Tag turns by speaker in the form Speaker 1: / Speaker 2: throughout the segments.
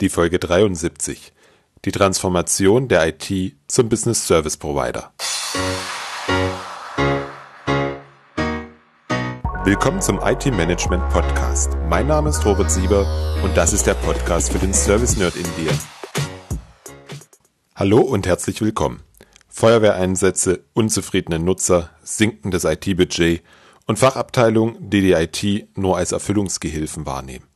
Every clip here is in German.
Speaker 1: Die Folge 73. Die Transformation der IT zum Business Service Provider. Willkommen zum IT Management Podcast. Mein Name ist Robert Sieber und das ist der Podcast für den Service Nerd in dir. Hallo und herzlich willkommen. Feuerwehreinsätze, unzufriedene Nutzer, sinkendes IT-Budget und Fachabteilungen, die die IT nur als Erfüllungsgehilfen wahrnehmen.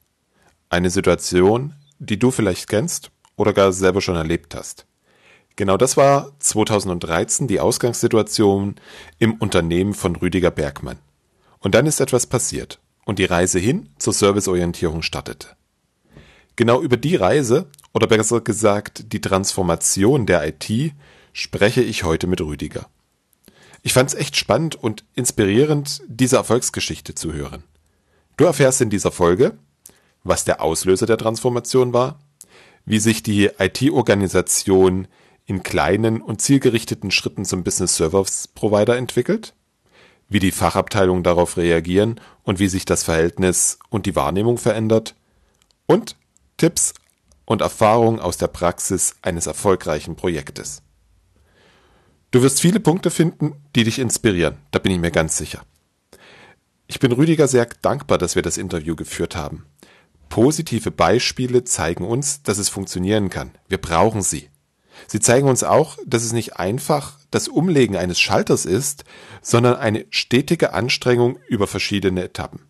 Speaker 1: Eine Situation, die du vielleicht kennst oder gar selber schon erlebt hast. Genau das war 2013 die Ausgangssituation im Unternehmen von Rüdiger Bergmann. Und dann ist etwas passiert und die Reise hin zur Serviceorientierung startete. Genau über die Reise, oder besser gesagt die Transformation der IT, spreche ich heute mit Rüdiger. Ich fand es echt spannend und inspirierend, diese Erfolgsgeschichte zu hören. Du erfährst in dieser Folge, was der Auslöser der Transformation war, wie sich die IT-Organisation in kleinen und zielgerichteten Schritten zum Business Service Provider entwickelt, wie die Fachabteilungen darauf reagieren und wie sich das Verhältnis und die Wahrnehmung verändert und Tipps und Erfahrungen aus der Praxis eines erfolgreichen Projektes. Du wirst viele Punkte finden, die dich inspirieren, da bin ich mir ganz sicher. Ich bin Rüdiger sehr dankbar, dass wir das Interview geführt haben. Positive Beispiele zeigen uns, dass es funktionieren kann. Wir brauchen sie. Sie zeigen uns auch, dass es nicht einfach das Umlegen eines Schalters ist, sondern eine stetige Anstrengung über verschiedene Etappen.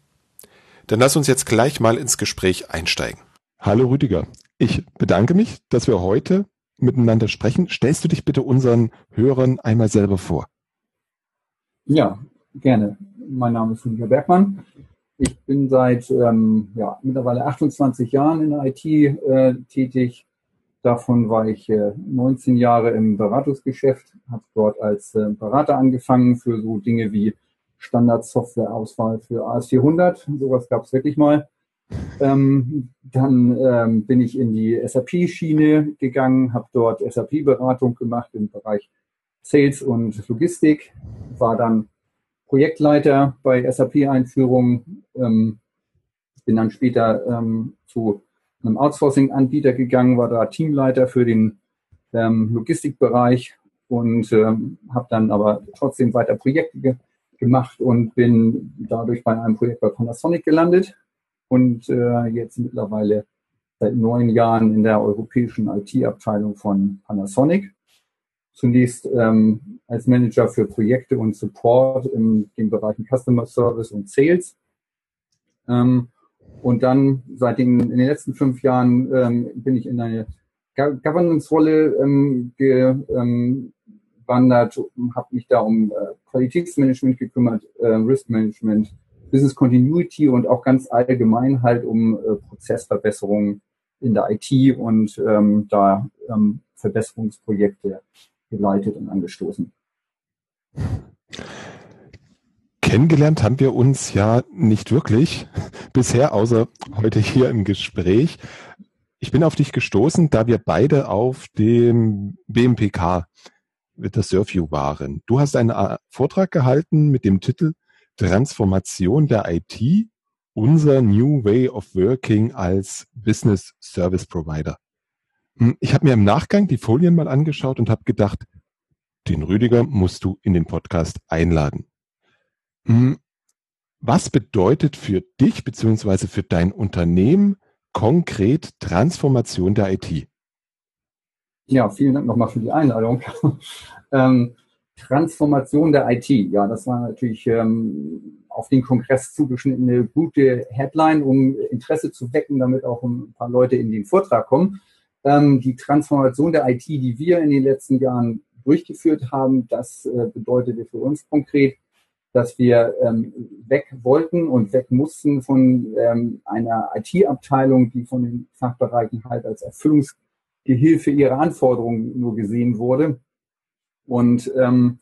Speaker 1: Dann lass uns jetzt gleich mal ins Gespräch einsteigen.
Speaker 2: Hallo Rüdiger, ich bedanke mich, dass wir heute miteinander sprechen. Stellst du dich bitte unseren Hörern einmal selber vor?
Speaker 3: Ja, gerne. Mein Name ist Rüdiger Bergmann. Ich bin seit ähm, ja, mittlerweile 28 Jahren in der IT äh, tätig. Davon war ich äh, 19 Jahre im Beratungsgeschäft, habe dort als äh, Berater angefangen für so Dinge wie Standardsoftwareauswahl für AS400. Sowas gab es wirklich mal. Ähm, dann ähm, bin ich in die SAP-Schiene gegangen, habe dort SAP-Beratung gemacht im Bereich Sales und Logistik, war dann Projektleiter bei SAP-Einführungen. Ähm, bin dann später ähm, zu einem Outsourcing-Anbieter gegangen, war da Teamleiter für den ähm, Logistikbereich und ähm, habe dann aber trotzdem weiter Projekte ge gemacht und bin dadurch bei einem Projekt bei Panasonic gelandet und äh, jetzt mittlerweile seit neun Jahren in der europäischen IT-Abteilung von Panasonic zunächst ähm, als Manager für Projekte und Support in den Bereichen Customer Service und Sales. Ähm, und dann seit den, in den letzten fünf Jahren ähm, bin ich in eine Governance-Rolle ähm, gewandert, ähm, habe mich da um äh, Qualitätsmanagement gekümmert, äh, Risk Management, Business Continuity und auch ganz allgemein halt um äh, Prozessverbesserungen in der IT und ähm, da ähm, Verbesserungsprojekte geleitet und angestoßen.
Speaker 2: Kennengelernt haben wir uns ja nicht wirklich bisher, außer heute hier im Gespräch. Ich bin auf dich gestoßen, da wir beide auf dem BMPK mit der Surview waren. Du hast einen äh, Vortrag gehalten mit dem Titel Transformation der IT, unser New Way of Working als Business Service Provider. Hm, ich habe mir im Nachgang die Folien mal angeschaut und habe gedacht, den Rüdiger musst du in den Podcast einladen. Hm, was bedeutet für dich beziehungsweise für dein Unternehmen konkret Transformation der IT?
Speaker 3: Ja, vielen Dank nochmal für die Einladung. ähm, Transformation der IT, ja, das war natürlich ähm, auf den Kongress zugeschnittene gute Headline, um Interesse zu wecken, damit auch ein paar Leute in den Vortrag kommen ähm, die Transformation der IT, die wir in den letzten Jahren durchgeführt haben, das äh, bedeutete für uns konkret, dass wir ähm, weg wollten und weg mussten von ähm, einer IT-Abteilung, die von den Fachbereichen halt als Erfüllungsgehilfe ihrer Anforderungen nur gesehen wurde und ähm,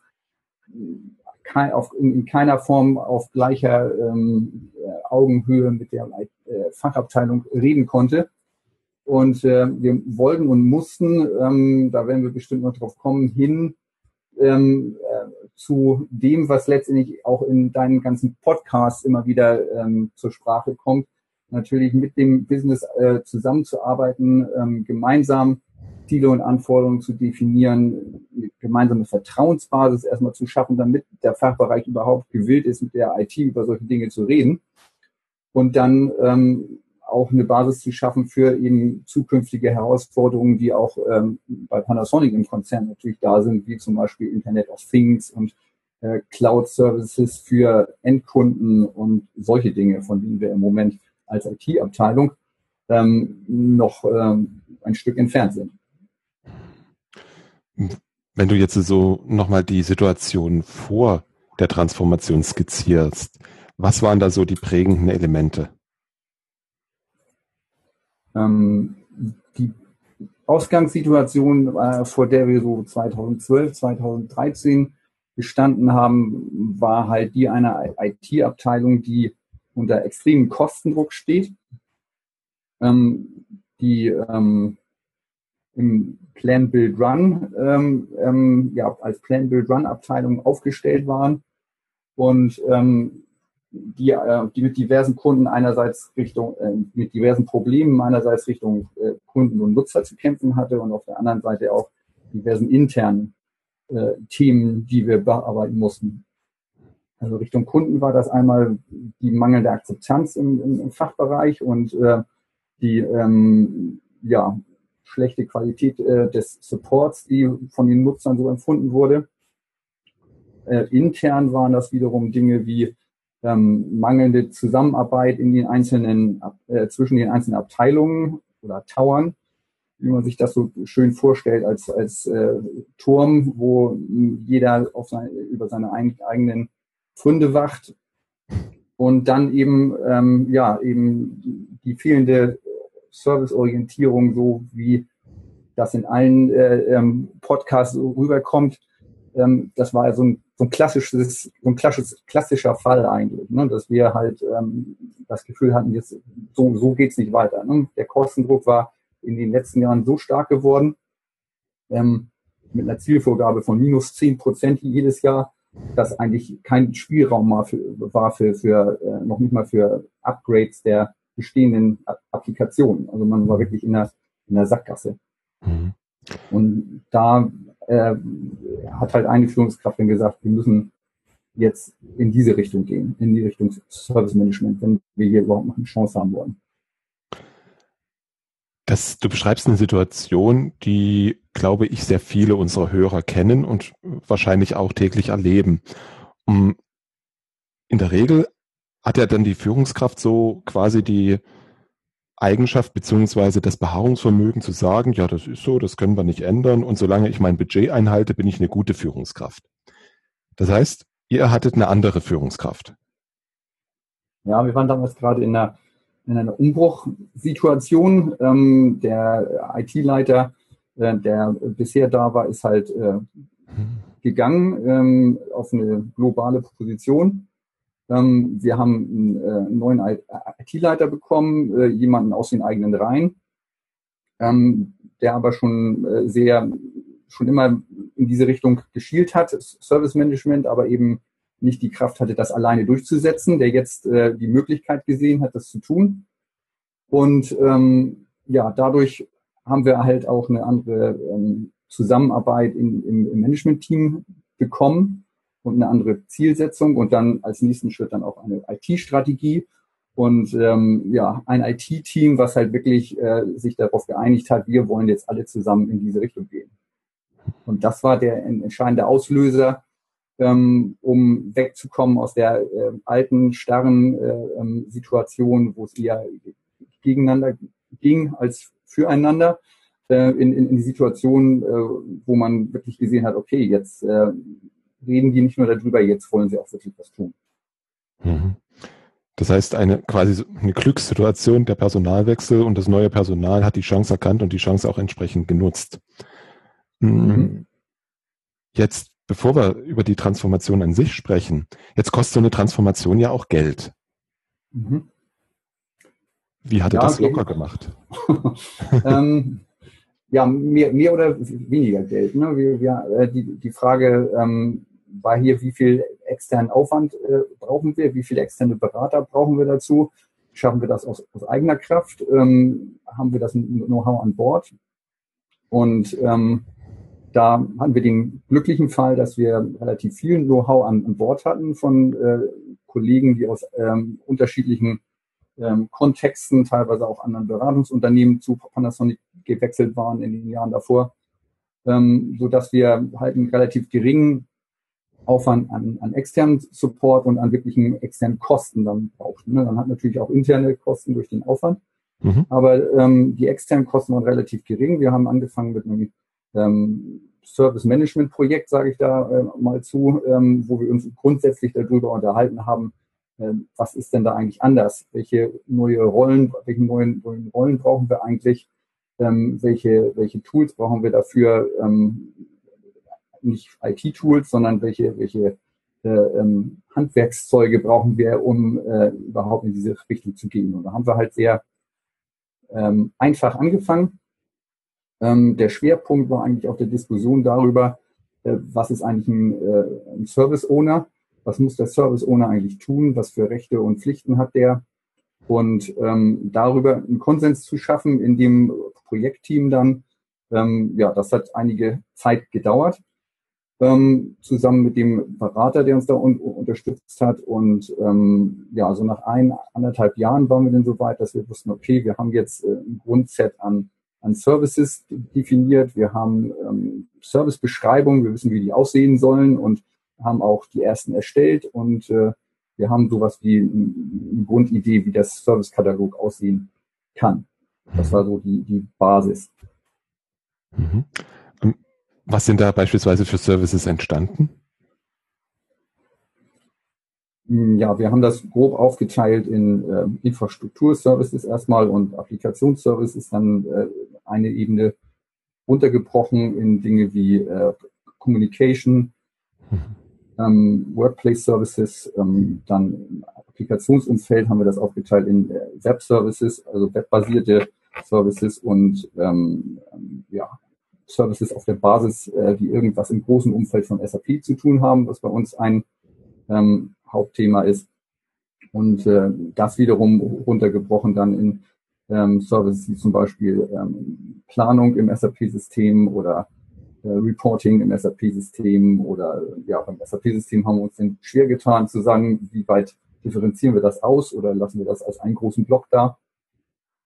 Speaker 3: kein, auf, in, in, keiner Form auf gleicher ähm, Augenhöhe mit der äh, Fachabteilung reden konnte. Und äh, wir wollten und mussten, ähm, da werden wir bestimmt noch drauf kommen, hin ähm, äh, zu dem, was letztendlich auch in deinen ganzen Podcasts immer wieder ähm, zur Sprache kommt, natürlich mit dem Business äh, zusammenzuarbeiten, ähm, gemeinsam Ziele und Anforderungen zu definieren, eine gemeinsame Vertrauensbasis erstmal zu schaffen, damit der Fachbereich überhaupt gewillt ist, mit der IT über solche Dinge zu reden. Und dann ähm, auch eine Basis zu schaffen für eben zukünftige Herausforderungen, die auch ähm, bei Panasonic im Konzern natürlich da sind, wie zum Beispiel Internet of Things und äh, Cloud Services für Endkunden und solche Dinge, von denen wir im Moment als IT-Abteilung ähm, noch ähm, ein Stück entfernt sind.
Speaker 1: Wenn du jetzt so nochmal die Situation vor der Transformation skizzierst, was waren da so die prägenden Elemente?
Speaker 3: Ähm, die Ausgangssituation, äh, vor der wir so 2012, 2013 gestanden haben, war halt die einer IT-Abteilung, die unter extremem Kostendruck steht, ähm, die ähm, im Plan Build Run ähm, ähm, ja, als Plan Build Run Abteilung aufgestellt waren. Und ähm, die, äh, die mit diversen Kunden einerseits Richtung, äh, mit diversen Problemen einerseits Richtung äh, Kunden und Nutzer zu kämpfen hatte und auf der anderen Seite auch diversen internen Themen, die wir bearbeiten mussten. Also Richtung Kunden war das einmal die mangelnde Akzeptanz im, im, im Fachbereich und äh, die ähm, ja, schlechte Qualität äh, des Supports, die von den Nutzern so empfunden wurde. Äh, intern waren das wiederum Dinge wie ähm, mangelnde Zusammenarbeit in den einzelnen äh, zwischen den einzelnen Abteilungen oder Towern, wie man sich das so schön vorstellt als als äh, Turm, wo jeder auf sein, über seine ein, eigenen Funde wacht und dann eben ähm, ja eben die fehlende Serviceorientierung, so wie das in allen äh, ähm, Podcasts rüberkommt. Ähm, das war so ein, so ein klassisches, so ein klassisches, klassischer Fall eigentlich, ne? dass wir halt ähm, das Gefühl hatten, jetzt so, so geht's nicht weiter. Ne? Der Kostendruck war in den letzten Jahren so stark geworden, ähm, mit einer Zielvorgabe von minus zehn Prozent jedes Jahr, dass eigentlich kein Spielraum mal für, war für, für äh, noch nicht mal für Upgrades der bestehenden Applikationen. Also man war wirklich in der, in der Sackgasse. Mhm. Und da äh, hat halt eine Führungskraft dann gesagt, wir müssen jetzt in diese Richtung gehen, in die Richtung Service Management, wenn wir hier überhaupt noch eine Chance haben wollen.
Speaker 1: Das, du beschreibst eine Situation, die, glaube ich, sehr viele unserer Hörer kennen und wahrscheinlich auch täglich erleben. In der Regel hat ja dann die Führungskraft so quasi die Eigenschaft beziehungsweise das Beharrungsvermögen zu sagen, ja, das ist so, das können wir nicht ändern und solange ich mein Budget einhalte, bin ich eine gute Führungskraft. Das heißt, ihr hattet eine andere Führungskraft.
Speaker 3: Ja, wir waren damals gerade in einer, in einer Umbruchsituation. Ähm, der IT-Leiter, äh, der bisher da war, ist halt äh, hm. gegangen ähm, auf eine globale Position ähm, wir haben einen, äh, neuen IT-Leiter bekommen, äh, jemanden aus den eigenen Reihen, ähm, der aber schon äh, sehr, schon immer in diese Richtung geschielt hat, Service Management, aber eben nicht die Kraft hatte, das alleine durchzusetzen, der jetzt äh, die Möglichkeit gesehen hat, das zu tun. Und ähm, ja, dadurch haben wir halt auch eine andere ähm, Zusammenarbeit in, im, im Management-Team bekommen und eine andere Zielsetzung und dann als nächsten Schritt dann auch eine IT-Strategie und ähm, ja, ein IT-Team, was halt wirklich äh, sich darauf geeinigt hat, wir wollen jetzt alle zusammen in diese Richtung gehen. Und das war der entscheidende Auslöser, ähm, um wegzukommen aus der äh, alten, starren äh, ähm, Situation, wo es eher gegeneinander ging als füreinander, äh, in, in, in die Situation, äh, wo man wirklich gesehen hat, okay, jetzt äh, reden die nicht nur darüber, jetzt wollen sie auch wirklich was tun.
Speaker 1: Mhm. Das heißt, eine quasi eine Glückssituation, der Personalwechsel und das neue Personal hat die Chance erkannt und die Chance auch entsprechend genutzt. Mhm. mhm. Jetzt, bevor wir über die Transformation an sich sprechen, jetzt kostet so eine Transformation ja auch Geld. Mhm. Wie hat er ja, das locker okay. gemacht?
Speaker 3: ähm, ja, mehr, mehr oder weniger Geld. Ne? Wir, wir, äh, die, die Frage ähm, war hier, wie viel externen Aufwand äh, brauchen wir, wie viele externe Berater brauchen wir dazu. schaffen wir das aus, aus eigener Kraft? Ähm, haben wir das Know-how an Bord? Und ähm, da hatten wir den glücklichen Fall, dass wir relativ viel Know-how an, an Bord hatten von äh, Kollegen, die aus ähm, unterschiedlichen ähm, Kontexten, teilweise auch anderen Beratungsunternehmen zu Panasonic gewechselt waren in den Jahren davor, ähm, so wir halt einen relativ geringen Aufwand an, an externen Support und an wirklichen externen Kosten dann braucht. Ne? Dann hat natürlich auch interne Kosten durch den Aufwand. Mhm. Aber ähm, die externen Kosten waren relativ gering. Wir haben angefangen mit einem ähm, Service Management Projekt, sage ich da äh, mal zu, ähm, wo wir uns grundsätzlich darüber unterhalten haben, äh, was ist denn da eigentlich anders? Welche neue Rollen, welche neuen, neuen Rollen brauchen wir eigentlich? Ähm, welche, welche Tools brauchen wir dafür? Ähm, nicht IT-Tools, sondern welche, welche äh, ähm, Handwerkszeuge brauchen wir, um äh, überhaupt in diese Richtung zu gehen. Und da haben wir halt sehr ähm, einfach angefangen. Ähm, der Schwerpunkt war eigentlich auf der Diskussion darüber, äh, was ist eigentlich ein, äh, ein Service Owner, was muss der Service Owner eigentlich tun, was für Rechte und Pflichten hat der und ähm, darüber einen Konsens zu schaffen in dem Projektteam dann, ähm, ja, das hat einige Zeit gedauert ähm, zusammen mit dem Berater, der uns da un unterstützt hat. Und ähm, ja, so nach ein, anderthalb Jahren waren wir dann so weit, dass wir wussten, okay, wir haben jetzt äh, ein Grundset an, an Services definiert, wir haben ähm, Servicebeschreibungen, wir wissen, wie die aussehen sollen und haben auch die ersten erstellt und äh, wir haben sowas wie eine Grundidee, wie das Servicekatalog aussehen kann. Das war so die, die Basis.
Speaker 1: Mhm. Was sind da beispielsweise für Services entstanden?
Speaker 3: Hm, ja, wir haben das grob aufgeteilt in äh, Infrastrukturservices erstmal und Applikationsservices dann äh, eine Ebene runtergebrochen in Dinge wie äh, Communication, mhm. ähm, Workplace Services, ähm, dann im Applikationsumfeld haben wir das aufgeteilt in äh, Web Services, also webbasierte Services und ähm, ja, Services auf der Basis, äh, die irgendwas im großen Umfeld von SAP zu tun haben, was bei uns ein ähm, Hauptthema ist. Und äh, das wiederum runtergebrochen dann in ähm, Services wie zum Beispiel ähm, Planung im SAP-System oder äh, Reporting im SAP-System oder ja, beim SAP-System haben wir uns den schwer getan zu sagen, wie weit differenzieren wir das aus oder lassen wir das als einen großen Block da.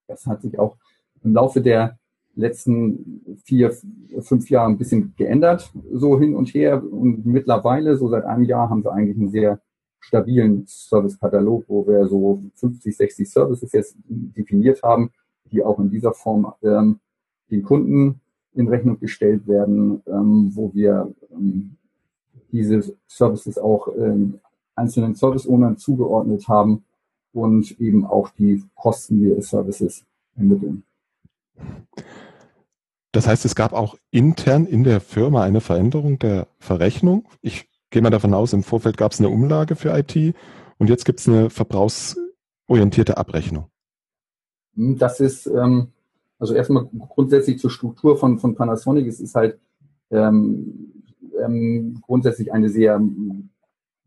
Speaker 3: Das hat sich auch im Laufe der letzten vier, fünf Jahren ein bisschen geändert, so hin und her. Und mittlerweile, so seit einem Jahr, haben wir eigentlich einen sehr stabilen Servicekatalog, wo wir so 50, 60 Services jetzt definiert haben, die auch in dieser Form ähm, den Kunden in Rechnung gestellt werden, ähm, wo wir ähm, diese Services auch ähm, einzelnen Service-Ownern zugeordnet haben und eben auch die Kosten der Services ermitteln.
Speaker 1: Das heißt, es gab auch intern in der Firma eine Veränderung der Verrechnung. Ich gehe mal davon aus, im Vorfeld gab es eine Umlage für IT und jetzt gibt es eine verbrauchsorientierte Abrechnung.
Speaker 3: Das ist ähm, also erstmal grundsätzlich zur Struktur von, von Panasonic. Es ist halt ähm, ähm, grundsätzlich eine sehr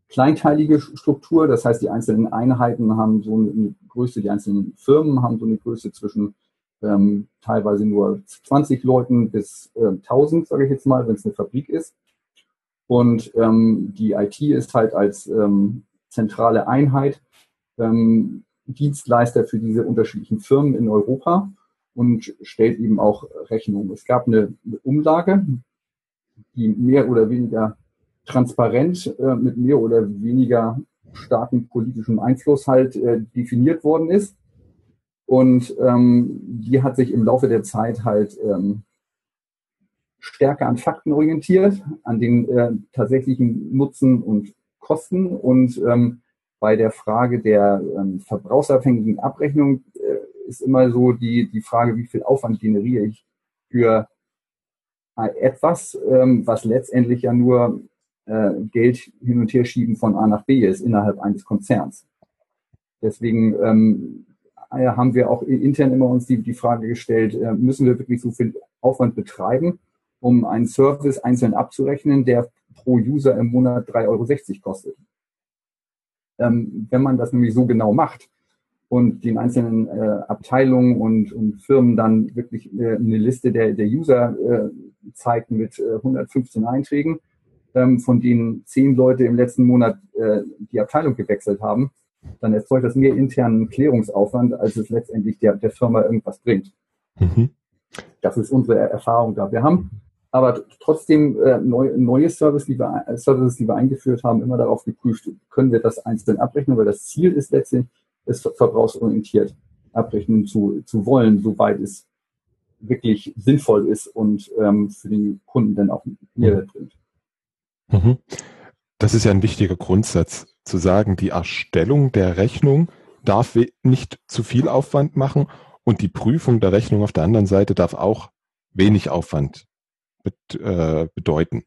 Speaker 3: kleinteilige Struktur. Das heißt, die einzelnen Einheiten haben so eine Größe, die einzelnen Firmen haben so eine Größe zwischen ähm, teilweise nur 20 Leuten bis äh, 1000, sage ich jetzt mal, wenn es eine Fabrik ist. Und ähm, die IT ist halt als ähm, zentrale Einheit ähm, Dienstleister für diese unterschiedlichen Firmen in Europa und stellt eben auch Rechnungen. Es gab eine, eine Umlage, die mehr oder weniger transparent äh, mit mehr oder weniger starken politischen Einfluss halt äh, definiert worden ist. Und ähm, die hat sich im Laufe der Zeit halt ähm, stärker an Fakten orientiert, an den äh, tatsächlichen Nutzen und Kosten. Und ähm, bei der Frage der ähm, verbrauchsabhängigen Abrechnung äh, ist immer so die, die Frage, wie viel Aufwand generiere ich für etwas, ähm, was letztendlich ja nur äh, Geld hin und her schieben von A nach B ist innerhalb eines Konzerns. Deswegen ähm, haben wir auch intern immer uns die, die Frage gestellt, äh, müssen wir wirklich so viel Aufwand betreiben, um einen Service einzeln abzurechnen, der pro User im Monat 3,60 Euro kostet. Ähm, wenn man das nämlich so genau macht und den einzelnen äh, Abteilungen und, und Firmen dann wirklich äh, eine Liste der, der User äh, zeigt mit äh, 115 Einträgen, ähm, von denen zehn Leute im letzten Monat äh, die Abteilung gewechselt haben, dann erzeugt das mehr internen Klärungsaufwand, als es letztendlich der, der Firma irgendwas bringt. Mhm. Das ist unsere Erfahrung da. Wir haben aber trotzdem äh, neu, neue Service, die wir, Services, die wir eingeführt haben, immer darauf geprüft, können wir das einzeln abrechnen, weil das Ziel ist letztendlich, es verbrauchsorientiert abrechnen zu, zu wollen, soweit es wirklich sinnvoll ist und ähm, für den Kunden dann auch Mehrwert bringt.
Speaker 1: Mhm. Das ist ja ein wichtiger Grundsatz, zu sagen, die Erstellung der Rechnung darf nicht zu viel Aufwand machen und die Prüfung der Rechnung auf der anderen Seite darf auch wenig Aufwand äh, bedeuten.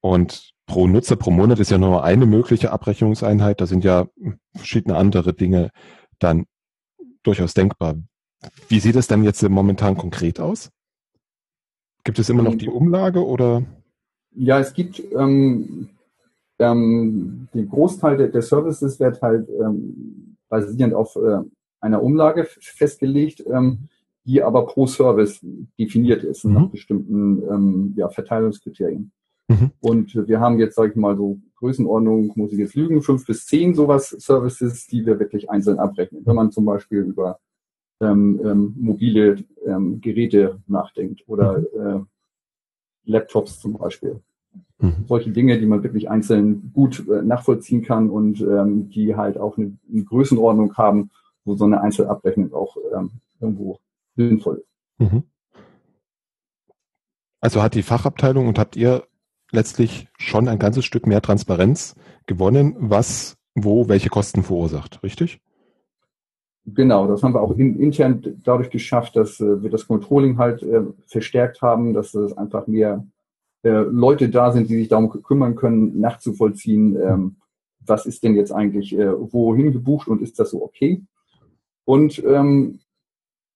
Speaker 1: Und pro Nutzer pro Monat ist ja nur eine mögliche Abrechnungseinheit. Da sind ja verschiedene andere Dinge dann durchaus denkbar. Wie sieht es dann jetzt momentan konkret aus? Gibt es immer noch die Umlage oder?
Speaker 3: Ja, es gibt ähm, ähm, den Großteil der, der Services wird halt ähm, basierend auf äh, einer Umlage festgelegt. Ähm, die aber pro Service definiert ist mhm. nach bestimmten ähm, ja, Verteilungskriterien. Mhm. Und wir haben jetzt, sage ich mal, so Größenordnung, muss ich jetzt lügen, fünf bis zehn sowas Services, die wir wirklich einzeln abrechnen. Wenn man zum Beispiel über ähm, ähm, mobile ähm, Geräte nachdenkt oder mhm. äh, Laptops zum Beispiel. Mhm. Solche Dinge, die man wirklich einzeln gut äh, nachvollziehen kann und ähm, die halt auch eine, eine Größenordnung haben, wo so eine Einzelabrechnung auch ähm, irgendwo sinnvoll ist. Mhm.
Speaker 1: Also hat die Fachabteilung und habt ihr letztlich schon ein ganzes Stück mehr Transparenz gewonnen, was wo welche Kosten verursacht, richtig?
Speaker 3: Genau, das haben wir auch in, intern dadurch geschafft, dass äh, wir das Controlling halt äh, verstärkt haben, dass es einfach mehr äh, Leute da sind, die sich darum kümmern können, nachzuvollziehen, ähm, was ist denn jetzt eigentlich äh, wohin gebucht und ist das so okay? Und ähm,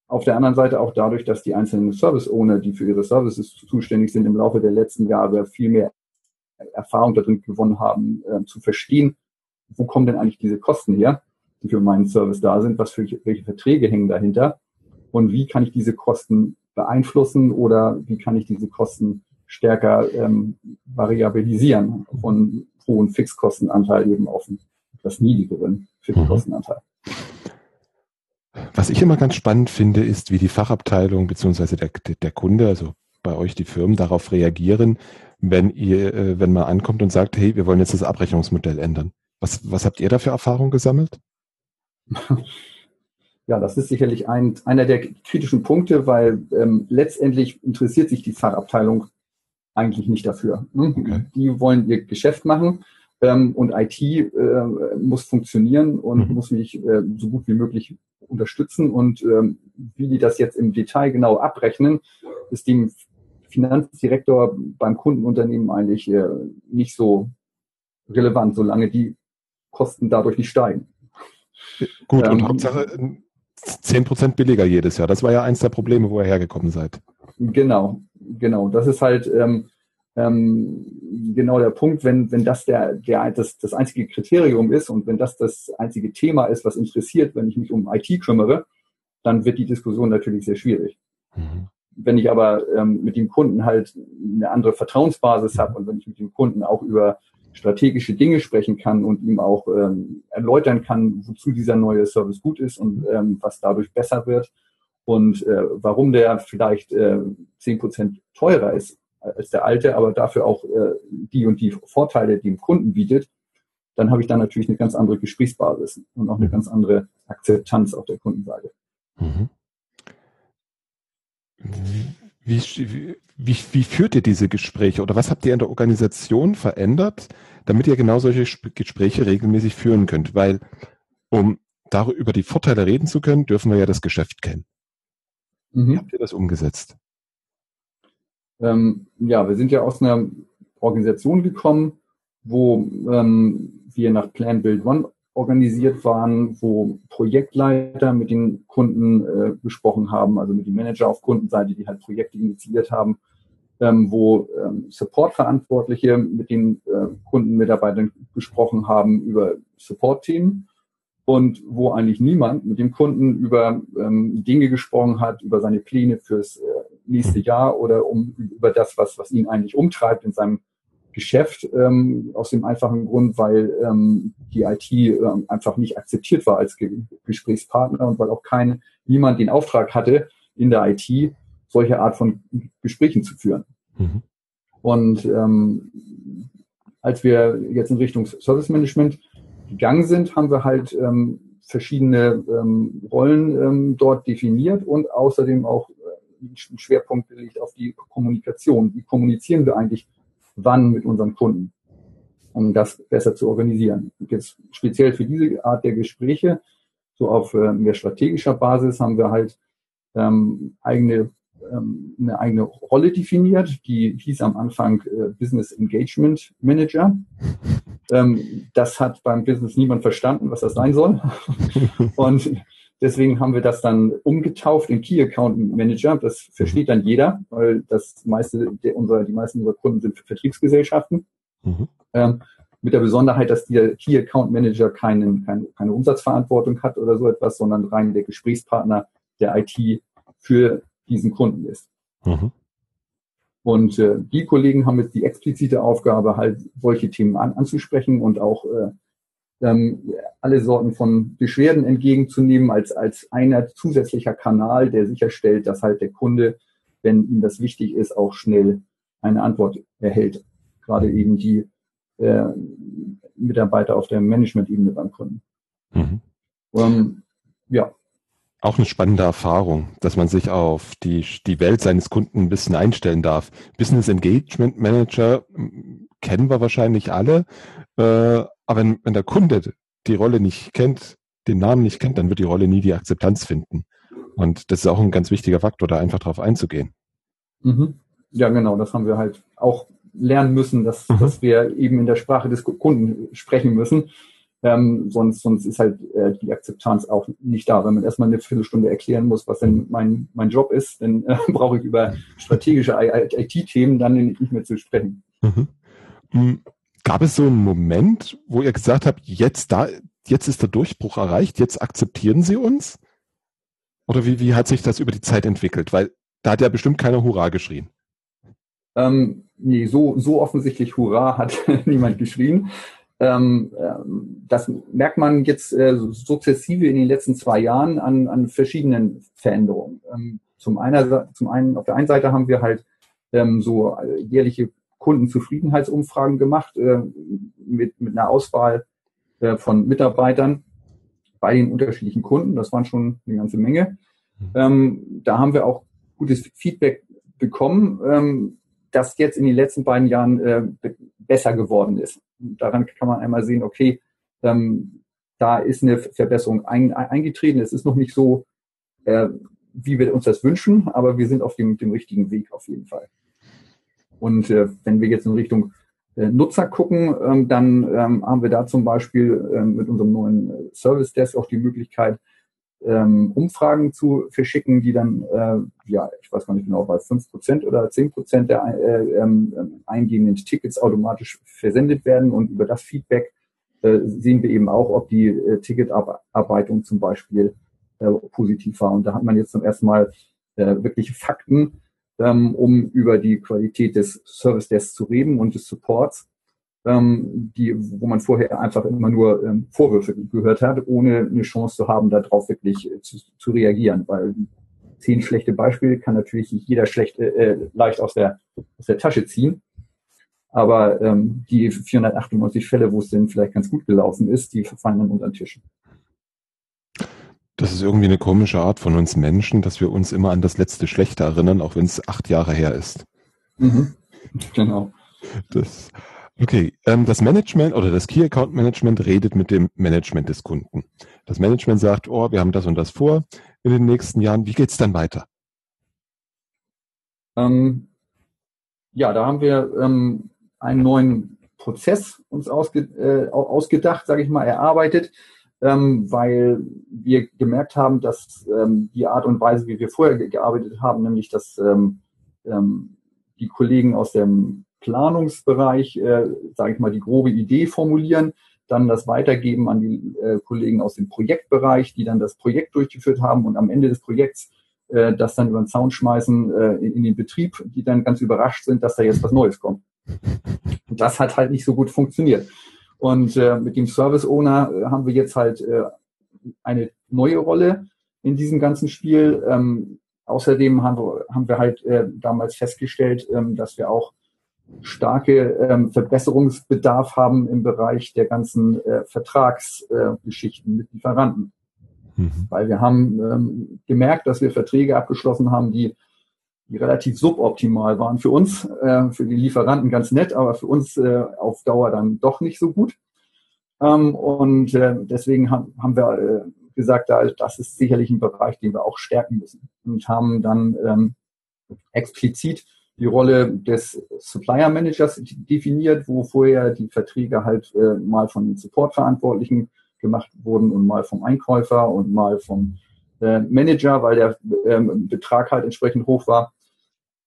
Speaker 3: auf der anderen Seite auch dadurch, dass die einzelnen Service-Owner, die für ihre Services zuständig sind, im Laufe der letzten Jahre viel mehr Erfahrung darin gewonnen haben, äh, zu verstehen, wo kommen denn eigentlich diese Kosten her, die für meinen Service da sind, was für welche Verträge hängen dahinter und wie kann ich diese Kosten beeinflussen oder wie kann ich diese Kosten stärker ähm, variabilisieren von hohen Fixkostenanteil eben auf einen etwas niedrigeren Fixkostenanteil.
Speaker 1: Was ich immer ganz spannend finde, ist, wie die Fachabteilung beziehungsweise der, der Kunde, also bei euch die Firmen, darauf reagieren, wenn ihr, äh, wenn man ankommt und sagt, hey, wir wollen jetzt das Abrechnungsmodell ändern. Was, was habt ihr da für Erfahrungen gesammelt?
Speaker 3: Ja, das ist sicherlich ein, einer der kritischen Punkte, weil ähm, letztendlich interessiert sich die Fachabteilung eigentlich nicht dafür. Ne? Okay. Die wollen ihr Geschäft machen ähm, und IT äh, muss funktionieren und mhm. muss mich äh, so gut wie möglich unterstützen. Und ähm, wie die das jetzt im Detail genau abrechnen, ist dem Finanzdirektor beim Kundenunternehmen eigentlich äh, nicht so relevant, solange die Kosten dadurch nicht steigen.
Speaker 1: Gut, ähm, und Hauptsache 10% billiger jedes Jahr. Das war ja eins der Probleme, wo ihr hergekommen seid.
Speaker 3: Genau, genau. Das ist halt ähm, ähm, genau der Punkt, wenn, wenn das der, der, das, das einzige Kriterium ist und wenn das das einzige Thema ist, was interessiert, wenn ich mich um IT kümmere, dann wird die Diskussion natürlich sehr schwierig. Mhm. Wenn ich aber ähm, mit dem Kunden halt eine andere Vertrauensbasis habe und wenn ich mit dem Kunden auch über strategische Dinge sprechen kann und ihm auch ähm, erläutern kann, wozu dieser neue Service gut ist und ähm, was dadurch besser wird und äh, warum der vielleicht äh, zehn Prozent teurer ist, als der alte, aber dafür auch äh, die und die Vorteile, die dem Kunden bietet, dann habe ich dann natürlich eine ganz andere Gesprächsbasis und auch eine mhm. ganz andere Akzeptanz auf der Kundenseite. Mhm.
Speaker 1: Wie, wie, wie, führt ihr diese Gespräche oder was habt ihr in der Organisation verändert, damit ihr genau solche Gespräche regelmäßig führen könnt? Weil um darüber über die Vorteile reden zu können, dürfen wir ja das Geschäft kennen. Mhm. Wie habt ihr das umgesetzt?
Speaker 3: Ähm, ja, wir sind ja aus einer Organisation gekommen, wo ähm, wir nach Plan Build One organisiert waren, wo Projektleiter mit den Kunden äh, gesprochen haben, also mit den Manager auf Kundenseite, die halt Projekte initiiert haben, ähm, wo ähm, Support-Verantwortliche mit den äh, Kundenmitarbeitern gesprochen haben über Support-Themen und wo eigentlich niemand mit dem Kunden über ähm, Dinge gesprochen hat, über seine Pläne fürs äh, nächste Jahr oder um über das, was, was ihn eigentlich umtreibt in seinem Geschäft, ähm, aus dem einfachen Grund, weil ähm, die IT äh, einfach nicht akzeptiert war als Ge Gesprächspartner und weil auch kein niemand den Auftrag hatte, in der IT solche Art von Gesprächen zu führen. Mhm. Und ähm, als wir jetzt in Richtung Service Management gegangen sind, haben wir halt ähm, verschiedene ähm, Rollen ähm, dort definiert und außerdem auch äh, einen Schwerpunkt gelegt auf die Kommunikation. Wie kommunizieren wir eigentlich wann mit unseren Kunden, um das besser zu organisieren? Und jetzt speziell für diese Art der Gespräche, so auf äh, mehr strategischer Basis, haben wir halt ähm, eigene ähm, eine eigene Rolle definiert, die hieß am Anfang äh, Business Engagement Manager. Ähm, das hat beim Business niemand verstanden, was das sein soll. Und deswegen haben wir das dann umgetauft in Key Account Manager. Das versteht dann jeder, weil das meiste der unserer, die meisten unserer Kunden sind Vertriebsgesellschaften. Mhm. Ähm, mit der Besonderheit, dass der Key Account Manager keinen, keine, keine Umsatzverantwortung hat oder so etwas, sondern rein der Gesprächspartner der IT für diesen Kunden ist. Mhm. Und äh, die Kollegen haben jetzt die explizite Aufgabe, halt solche Themen an, anzusprechen und auch äh, ähm, alle Sorten von Beschwerden entgegenzunehmen als, als einer zusätzlicher Kanal, der sicherstellt, dass halt der Kunde, wenn ihm das wichtig ist, auch schnell eine Antwort erhält. Gerade eben die äh, Mitarbeiter auf der Management-Ebene beim Kunden. Mhm.
Speaker 1: Um, ja, auch eine spannende Erfahrung, dass man sich auf die, die Welt seines Kunden ein bisschen einstellen darf. Business Engagement Manager hm, kennen wir wahrscheinlich alle, äh, aber wenn, wenn der Kunde die Rolle nicht kennt, den Namen nicht kennt, dann wird die Rolle nie die Akzeptanz finden. Und das ist auch ein ganz wichtiger Faktor, da einfach drauf einzugehen.
Speaker 3: Mhm. Ja, genau, das haben wir halt auch lernen müssen, dass, mhm. dass wir eben in der Sprache des Kunden sprechen müssen ähm, sonst, sonst ist halt äh, die Akzeptanz auch nicht da. Wenn man erstmal eine Viertelstunde erklären muss, was denn mein, mein Job ist, dann äh, brauche ich über strategische IT-Themen dann nicht mehr zu sprechen. Mhm.
Speaker 1: mhm. Gab es so einen Moment, wo ihr gesagt habt, jetzt da, jetzt ist der Durchbruch erreicht, jetzt akzeptieren Sie uns? Oder wie, wie hat sich das über die Zeit entwickelt? Weil da hat ja bestimmt keiner Hurra geschrien.
Speaker 3: Ähm, nee, so, so offensichtlich Hurra hat niemand geschrien. Ähm, ähm, das merkt man jetzt äh, sukzessive in den letzten zwei Jahren an, an verschiedenen Veränderungen. Ähm, zum, einen, zum einen, auf der einen Seite haben wir halt ähm, so äh, jährliche Kundenzufriedenheitsumfragen gemacht äh, mit, mit einer Auswahl äh, von Mitarbeitern bei den unterschiedlichen Kunden. Das waren schon eine ganze Menge. Mhm. Ähm, da haben wir auch gutes Feedback bekommen, ähm, das jetzt in den letzten beiden Jahren äh, besser geworden ist daran kann man einmal sehen, okay, ähm, da ist eine Verbesserung ein, eingetreten. Es ist noch nicht so, äh, wie wir uns das wünschen, aber wir sind auf dem, dem richtigen Weg auf jeden Fall. Und äh, wenn wir jetzt in Richtung äh, Nutzer gucken, ähm, dann ähm, haben wir da zum Beispiel ähm, mit unserem neuen Service Desk auch die Möglichkeit, ähm, Umfragen zu verschicken, die dann, äh, ja, ich weiß gar nicht genau, bei fünf Prozent oder zehn Prozent der äh, ähm, eingehenden Tickets automatisch versendet werden und über das Feedback äh, sehen wir eben auch, ob die äh, Ticketarbeitung zum Beispiel äh, positiv war. Und da hat man jetzt zum ersten Mal äh, wirkliche Fakten, ähm, um über die Qualität des Service Desks zu reden und des Supports ähm, die, wo man vorher einfach immer nur ähm, Vorwürfe gehört hat, ohne eine Chance zu haben, darauf wirklich äh, zu, zu reagieren. Weil zehn schlechte Beispiele kann natürlich jeder schlecht, äh, äh leicht aus der, aus der Tasche ziehen. Aber ähm, die 498 Fälle, wo es denn vielleicht ganz gut gelaufen ist, die fallen dann unter den Tisch.
Speaker 1: Das ist irgendwie eine komische Art von uns Menschen, dass wir uns immer an das letzte Schlechte erinnern, auch wenn es acht Jahre her ist. Mhm. Genau. Das, Okay, ähm, das Management oder das Key Account Management redet mit dem Management des Kunden. Das Management sagt, oh, wir haben das und das vor in den nächsten Jahren. Wie geht's dann weiter?
Speaker 3: Ähm, ja, da haben wir ähm, einen neuen Prozess uns ausge, äh, ausgedacht, sage ich mal, erarbeitet, ähm, weil wir gemerkt haben, dass ähm, die Art und Weise, wie wir vorher gearbeitet haben, nämlich dass ähm, die Kollegen aus dem Planungsbereich, äh, sage ich mal, die grobe Idee formulieren, dann das weitergeben an die äh, Kollegen aus dem Projektbereich, die dann das Projekt durchgeführt haben und am Ende des Projekts äh, das dann über den Zaun schmeißen äh, in, in den Betrieb, die dann ganz überrascht sind, dass da jetzt was Neues kommt. Und das hat halt nicht so gut funktioniert. Und äh, mit dem Service Owner äh, haben wir jetzt halt äh, eine neue Rolle in diesem ganzen Spiel. Ähm, außerdem haben wir, haben wir halt äh, damals festgestellt, ähm, dass wir auch starke ähm, Verbesserungsbedarf haben im Bereich der ganzen äh, Vertragsgeschichten äh, mit Lieferanten. Mhm. Weil wir haben ähm, gemerkt, dass wir Verträge abgeschlossen haben, die, die relativ suboptimal waren für uns, äh, für die Lieferanten ganz nett, aber für uns äh, auf Dauer dann doch nicht so gut. Ähm, und äh, deswegen haben, haben wir äh, gesagt, das ist sicherlich ein Bereich, den wir auch stärken müssen. Und haben dann ähm, explizit die Rolle des Supplier Managers definiert, wo vorher die Verträge halt äh, mal von den Supportverantwortlichen gemacht wurden und mal vom Einkäufer und mal vom äh, Manager, weil der ähm, Betrag halt entsprechend hoch war.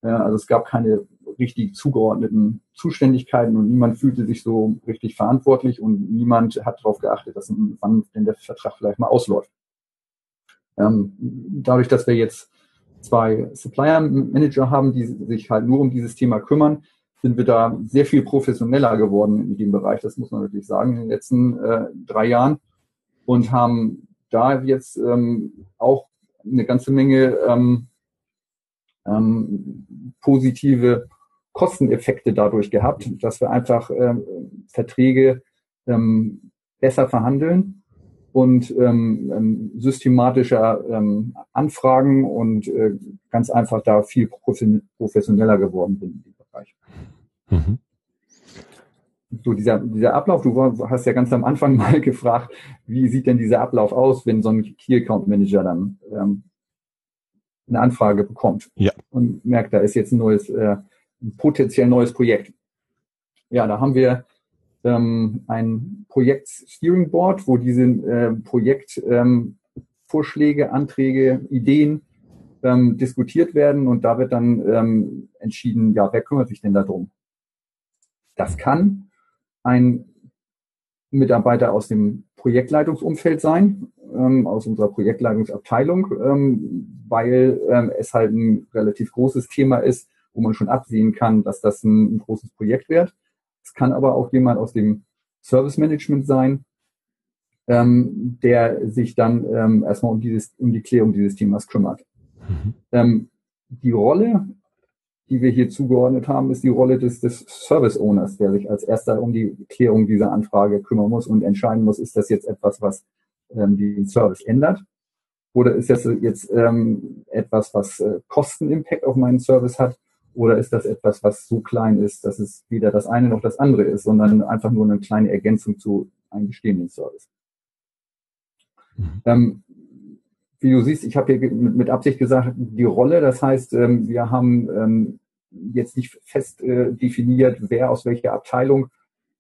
Speaker 3: Äh, also es gab keine richtig zugeordneten Zuständigkeiten und niemand fühlte sich so richtig verantwortlich und niemand hat darauf geachtet, dass wann denn der Vertrag vielleicht mal ausläuft. Ähm, dadurch, dass wir jetzt zwei Supplier Manager haben, die sich halt nur um dieses Thema kümmern, sind wir da sehr viel professioneller geworden in dem Bereich. Das muss man natürlich sagen in den letzten äh, drei Jahren und haben da jetzt ähm, auch eine ganze Menge ähm, ähm, positive Kosteneffekte dadurch gehabt, dass wir einfach ähm, Verträge ähm, besser verhandeln und ähm, ähm, systematischer ähm, Anfragen und äh, ganz einfach da viel professioneller geworden sind in dem Bereich. Mhm. So, dieser, dieser Ablauf, du hast ja ganz am Anfang mal gefragt, wie sieht denn dieser Ablauf aus, wenn so ein Key Account Manager dann ähm, eine Anfrage bekommt ja. und merkt, da ist jetzt ein neues, äh, ein potenziell neues Projekt. Ja, da haben wir ähm, ein Projekt-Steering Board, wo diese äh, Projektvorschläge, ähm, Anträge, Ideen ähm, diskutiert werden und da wird dann ähm, entschieden, ja, wer kümmert sich denn darum? Das kann ein Mitarbeiter aus dem Projektleitungsumfeld sein, ähm, aus unserer Projektleitungsabteilung, ähm, weil ähm, es halt ein relativ großes Thema ist, wo man schon absehen kann, dass das ein, ein großes Projekt wird. Es kann aber auch jemand aus dem Service Management sein, ähm, der sich dann ähm, erstmal um dieses, um die Klärung dieses Themas kümmert. Mhm. Ähm, die Rolle, die wir hier zugeordnet haben, ist die Rolle des, des Service Owners, der sich als erster um die Klärung dieser Anfrage kümmern muss und entscheiden muss, ist das jetzt etwas, was ähm, den Service ändert? Oder ist das jetzt ähm, etwas, was äh, Kostenimpact auf meinen Service hat? Oder ist das etwas, was so klein ist, dass es weder das eine noch das andere ist, sondern einfach nur eine kleine Ergänzung zu einem bestehenden Service? Mhm. Ähm, wie du siehst, ich habe hier mit, Absicht gesagt, die Rolle, das heißt, ähm, wir haben ähm, jetzt nicht fest äh, definiert, wer aus welcher Abteilung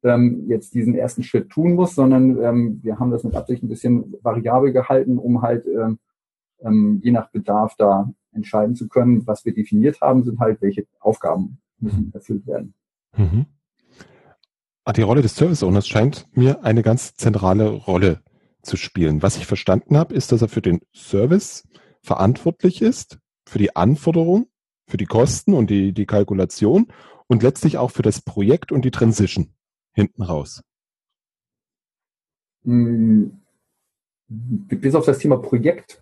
Speaker 3: ähm, jetzt diesen ersten Schritt tun muss, sondern ähm, wir haben das mit Absicht ein bisschen variabel gehalten, um halt ähm, je nach Bedarf da entscheiden zu können. Was wir definiert haben, sind halt, welche Aufgaben müssen erfüllt werden. Mhm.
Speaker 1: Ah, die Rolle des Service Owners scheint mir eine ganz zentrale Rolle zu spielen. Was ich verstanden habe, ist, dass er für den Service verantwortlich ist, für die Anforderung, für die Kosten und die, die Kalkulation und letztlich auch für das Projekt und die Transition hinten raus.
Speaker 3: Hm, bis auf das Thema Projekt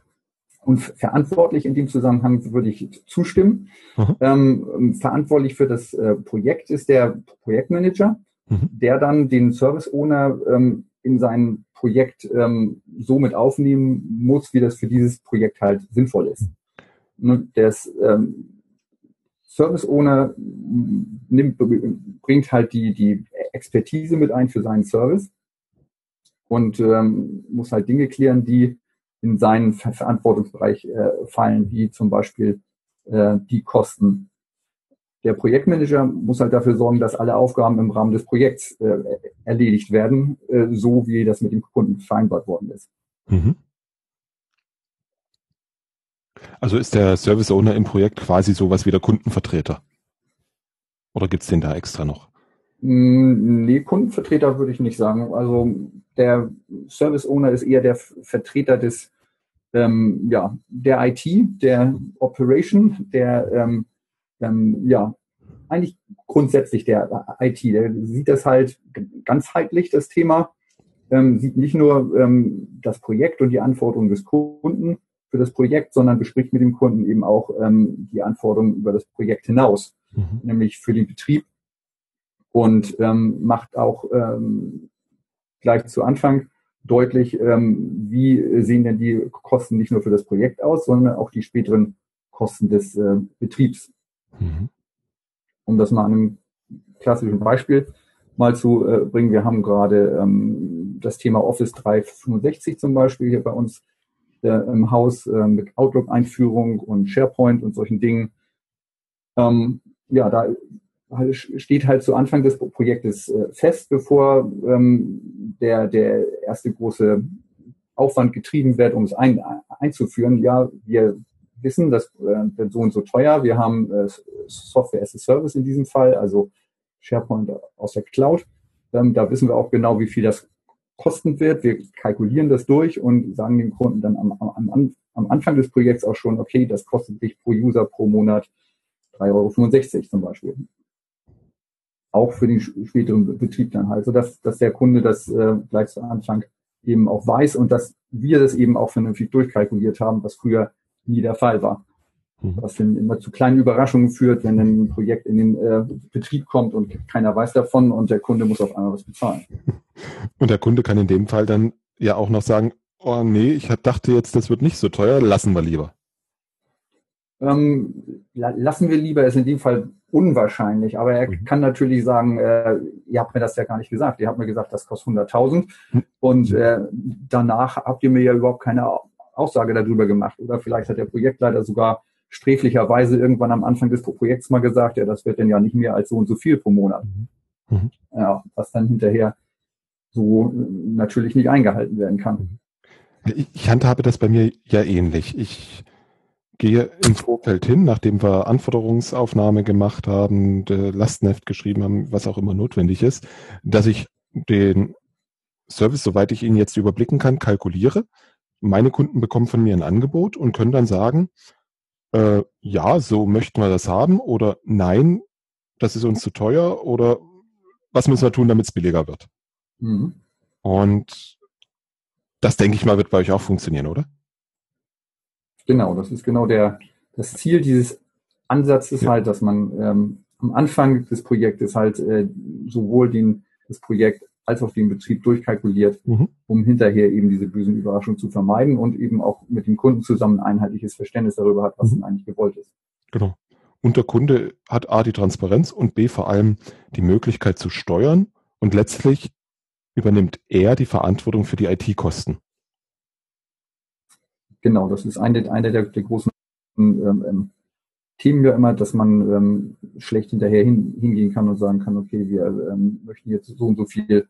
Speaker 3: und verantwortlich in dem Zusammenhang würde ich zustimmen. Mhm. Ähm, verantwortlich für das äh, Projekt ist der Projektmanager, mhm. der dann den Service Owner ähm, in sein Projekt ähm, so mit aufnehmen muss, wie das für dieses Projekt halt sinnvoll ist. Mhm. Der ähm, Service Owner nimmt, bringt halt die, die Expertise mit ein für seinen Service und ähm, muss halt Dinge klären, die in seinen Verantwortungsbereich äh, fallen, wie zum Beispiel äh, die Kosten. Der Projektmanager muss halt dafür sorgen, dass alle Aufgaben im Rahmen des Projekts äh, erledigt werden, äh, so wie das mit dem Kunden vereinbart worden ist. Mhm.
Speaker 1: Also ist der Service Owner im Projekt quasi sowas wie der Kundenvertreter? Oder gibt's den da extra noch?
Speaker 3: Hm, nee, Kundenvertreter würde ich nicht sagen. Also der Service Owner ist eher der Vertreter des ähm, ja, der IT, der Operation, der ähm, ähm, ja, eigentlich grundsätzlich der IT. Der sieht das halt ganzheitlich, das Thema, ähm, sieht nicht nur ähm, das Projekt und die Anforderungen des Kunden für das Projekt, sondern bespricht mit dem Kunden eben auch ähm, die Anforderungen über das Projekt hinaus, mhm. nämlich für den Betrieb und ähm, macht auch ähm, gleich zu Anfang deutlich, ähm, wie sehen denn die Kosten nicht nur für das Projekt aus, sondern auch die späteren Kosten des äh, Betriebs. Mhm. Um das mal an einem klassischen Beispiel mal zu äh, bringen. Wir haben gerade ähm, das Thema Office 365 zum Beispiel hier bei uns äh, im Haus äh, mit Outlook-Einführung und SharePoint und solchen Dingen. Ähm, ja, da steht halt zu Anfang des Projektes äh, fest, bevor ähm, der, der erste große Aufwand getrieben wird, um es ein, einzuführen. Ja, wir wissen, das äh, wird so und so teuer. Wir haben äh, Software as a Service in diesem Fall, also SharePoint aus der Cloud. Ähm, da wissen wir auch genau, wie viel das kosten wird. Wir kalkulieren das durch und sagen dem Kunden dann am, am, am Anfang des Projekts auch schon, okay, das kostet dich pro User pro Monat 3,65 Euro zum Beispiel auch für den späteren Betrieb dann halt, so dass, dass der Kunde das äh, gleich zu Anfang eben auch weiß und dass wir das eben auch vernünftig durchkalkuliert haben, was früher nie der Fall war. Mhm. Was dann immer zu kleinen Überraschungen führt, wenn dann ein Projekt in den äh, Betrieb kommt und keiner weiß davon und der Kunde muss auf einmal was bezahlen.
Speaker 1: Und der Kunde kann in dem Fall dann ja auch noch sagen, oh nee, ich dachte jetzt, das wird nicht so teuer, lassen wir lieber.
Speaker 3: Ähm, lassen wir lieber ist in dem Fall unwahrscheinlich, aber er mhm. kann natürlich sagen, äh, ihr habt mir das ja gar nicht gesagt, ihr habt mir gesagt, das kostet 100.000 mhm. und äh, danach habt ihr mir ja überhaupt keine Aussage darüber gemacht oder vielleicht hat der Projektleiter sogar sträflicherweise irgendwann am Anfang des Projekts mal gesagt, ja, das wird denn ja nicht mehr als so und so viel pro Monat. Mhm. mhm. Ja, was dann hinterher so äh, natürlich nicht eingehalten werden kann.
Speaker 1: Ich handhabe das bei mir ja ähnlich. Ich gehe im Vorfeld hin, nachdem wir Anforderungsaufnahme gemacht haben, Lastenheft geschrieben haben, was auch immer notwendig ist, dass ich den Service, soweit ich ihn jetzt überblicken kann, kalkuliere. Meine Kunden bekommen von mir ein Angebot und können dann sagen, äh, ja, so möchten wir das haben oder nein, das ist uns zu teuer oder was müssen wir tun, damit es billiger wird. Mhm. Und das denke ich mal, wird bei euch auch funktionieren, oder?
Speaker 3: Genau, das ist genau der, das Ziel dieses Ansatzes ja. halt, dass man ähm, am Anfang des Projektes halt äh, sowohl den, das Projekt als auch den Betrieb durchkalkuliert, mhm. um hinterher eben diese bösen Überraschungen zu vermeiden und eben auch mit dem Kunden zusammen ein einheitliches Verständnis darüber hat, was mhm. denn eigentlich gewollt ist.
Speaker 1: Genau. Und der Kunde hat A die Transparenz und B vor allem die Möglichkeit zu steuern und letztlich übernimmt er die Verantwortung für die IT-Kosten.
Speaker 3: Genau, das ist eine, eine der, der großen ähm, ähm, Themen ja immer, dass man ähm, schlecht hinterher hin, hingehen kann und sagen kann, okay, wir ähm, möchten jetzt so und so viel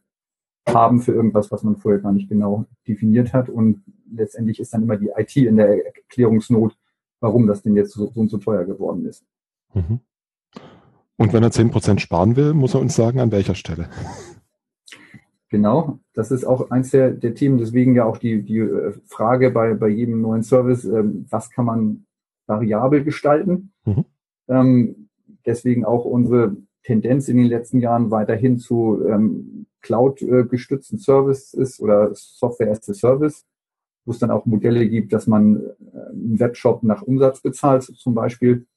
Speaker 3: haben für irgendwas, was man vorher gar nicht genau definiert hat. Und letztendlich ist dann immer die IT in der Erklärungsnot, warum das denn jetzt so, so und so teuer geworden ist. Mhm.
Speaker 1: Und wenn er zehn Prozent sparen will, muss er uns sagen, an welcher Stelle.
Speaker 3: Genau, das ist auch eins der, der Themen, deswegen ja auch die, die äh, Frage bei, bei jedem neuen Service, ähm, was kann man variabel gestalten? Mhm. Ähm, deswegen auch unsere Tendenz in den letzten Jahren weiterhin zu ähm, Cloud-gestützten Services oder Software as a Service, wo es dann auch Modelle gibt, dass man äh, einen Webshop nach Umsatz bezahlt zum Beispiel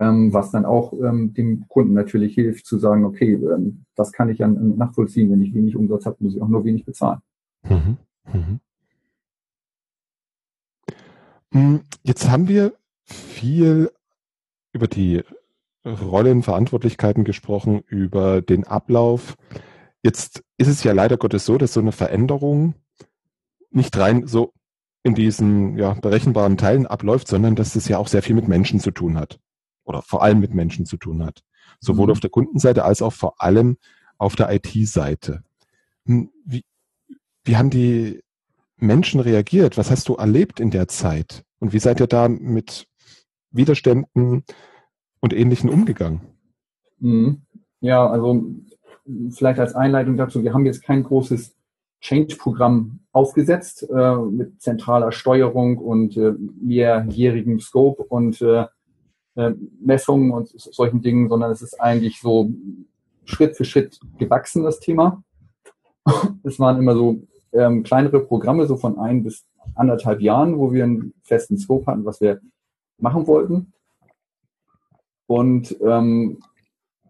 Speaker 3: ähm, was dann auch ähm, dem Kunden natürlich hilft zu sagen, okay, ähm, das kann ich dann nachvollziehen, wenn ich wenig Umsatz habe, muss ich auch nur wenig bezahlen. Mhm. Mhm.
Speaker 1: Hm, jetzt haben wir viel über die Rollen, Verantwortlichkeiten gesprochen, über den Ablauf. Jetzt ist es ja leider Gottes so, dass so eine Veränderung nicht rein so in diesen ja, berechenbaren Teilen abläuft, sondern dass es ja auch sehr viel mit Menschen zu tun hat oder vor allem mit Menschen zu tun hat. Sowohl mhm. auf der Kundenseite als auch vor allem auf der IT-Seite. Hm, wie, wie haben die Menschen reagiert? Was hast du erlebt in der Zeit? Und wie seid ihr da mit Widerständen und Ähnlichen umgegangen?
Speaker 3: Mhm. Ja, also vielleicht als Einleitung dazu, wir haben jetzt kein großes Change-Programm aufgesetzt äh, mit zentraler Steuerung und äh, mehrjährigem Scope und äh, äh, Messungen und solchen Dingen, sondern es ist eigentlich so Schritt für Schritt gewachsen, das Thema. Es waren immer so ähm, kleinere Programme, so von ein bis anderthalb Jahren, wo wir einen festen Scope hatten, was wir machen wollten. Und ähm,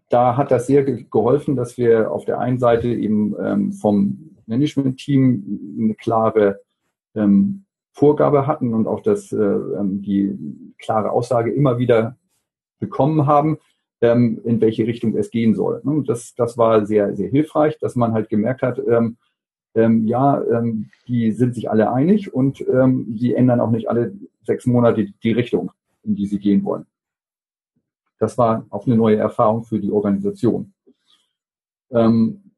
Speaker 3: da hat das sehr geholfen, dass wir auf der einen Seite eben ähm, vom Management-Team eine klare ähm, Vorgabe hatten und auch das, äh, ähm, die klare Aussage immer wieder bekommen haben, ähm, in welche Richtung es gehen soll. Und das, das war sehr, sehr hilfreich, dass man halt gemerkt hat, ähm, ähm, ja, ähm, die sind sich alle einig und ähm, die ändern auch nicht alle sechs Monate die Richtung, in die sie gehen wollen. Das war auch eine neue Erfahrung für die Organisation. Ähm,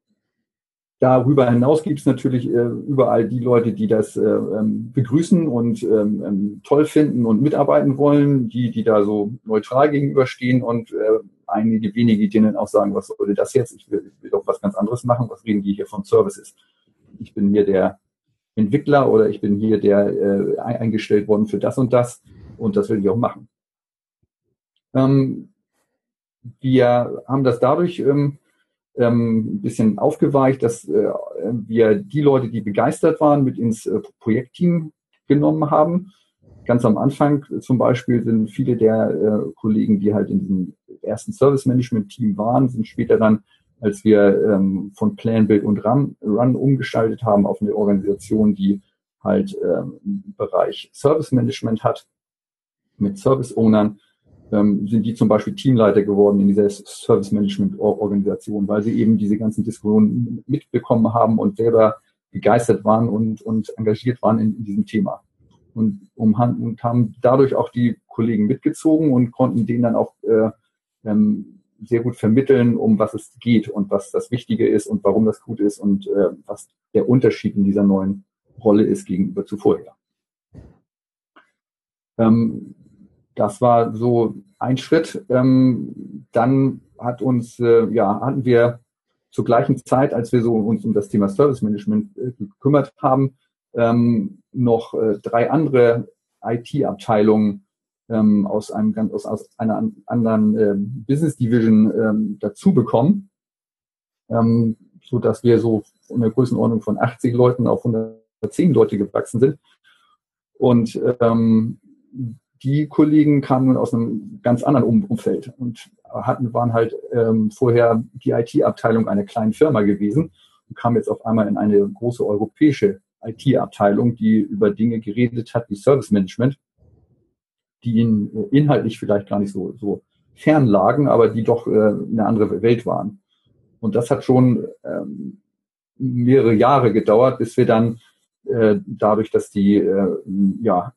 Speaker 3: darüber hinaus gibt es natürlich äh, überall die Leute, die das äh, ähm, begrüßen und ähm, ähm, toll finden und mitarbeiten wollen, die, die da so neutral gegenüberstehen und äh, einige wenige, denen auch sagen, was soll das jetzt? Ich will, will doch was ganz anderes machen. Was reden die hier von Services? Ich bin hier der Entwickler oder ich bin hier der äh, eingestellt worden für das und das und das will ich auch machen. Ähm, wir haben das dadurch ähm, ähm, ein bisschen aufgeweicht, dass äh, wir die Leute, die begeistert waren, mit ins äh, Projektteam genommen haben. Ganz am Anfang zum Beispiel sind viele der äh, Kollegen, die halt in diesem ersten Service Management Team waren, sind später dann, als wir ähm, von Plan, Build und Run, Run umgestaltet haben auf eine Organisation, die halt ähm, Bereich Service Management hat, mit Service Ownern, ähm, sind die zum Beispiel Teamleiter geworden in dieser Service Management Organisation, weil sie eben diese ganzen Diskussionen mitbekommen haben und selber begeistert waren und, und engagiert waren in, in diesem Thema. Und, um, und haben dadurch auch die Kollegen mitgezogen und konnten denen dann auch äh, ähm, sehr gut vermitteln, um was es geht und was das Wichtige ist und warum das gut ist und äh, was der Unterschied in dieser neuen Rolle ist gegenüber zuvorher. Ähm, das war so ein Schritt. Ähm, dann hat uns, äh, ja, hatten wir zur gleichen Zeit, als wir so uns um das Thema Service Management äh, gekümmert haben, ähm, noch äh, drei andere IT-Abteilungen ähm, aus einem ganz aus, aus einer anderen äh, Business Division ähm, dazu bekommen, ähm, so dass wir so in der Größenordnung von 80 Leuten auf 110 Leute gewachsen sind. Und ähm, die Kollegen kamen nun aus einem ganz anderen um Umfeld und hatten, waren halt ähm, vorher die IT-Abteilung einer kleinen Firma gewesen und kamen jetzt auf einmal in eine große europäische IT-Abteilung, die über Dinge geredet hat wie Service Management, die ihnen inhaltlich vielleicht gar nicht so, so fern lagen, aber die doch äh, eine andere Welt waren. Und das hat schon ähm, mehrere Jahre gedauert, bis wir dann äh, dadurch, dass die äh, ja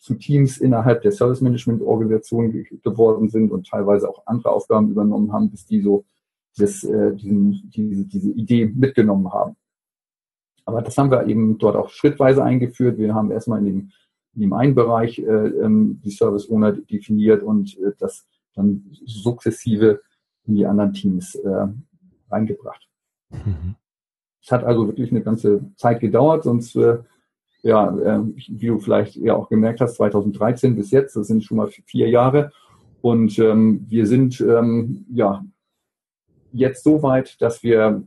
Speaker 3: zu Teams innerhalb der Service Management Organisation geworden sind und teilweise auch andere Aufgaben übernommen haben, bis die so das, äh, diesen, diese, diese Idee mitgenommen haben. Aber das haben wir eben dort auch schrittweise eingeführt. Wir haben erstmal in dem, in dem einen Bereich äh, ähm, die Service Owner definiert und äh, das dann sukzessive in die anderen Teams äh, reingebracht. Mhm. Es hat also wirklich eine ganze Zeit gedauert, sonst äh, ja, äh, wie du vielleicht ja auch gemerkt hast, 2013 bis jetzt, das sind schon mal vier Jahre. Und ähm, wir sind ähm, ja jetzt so weit, dass wir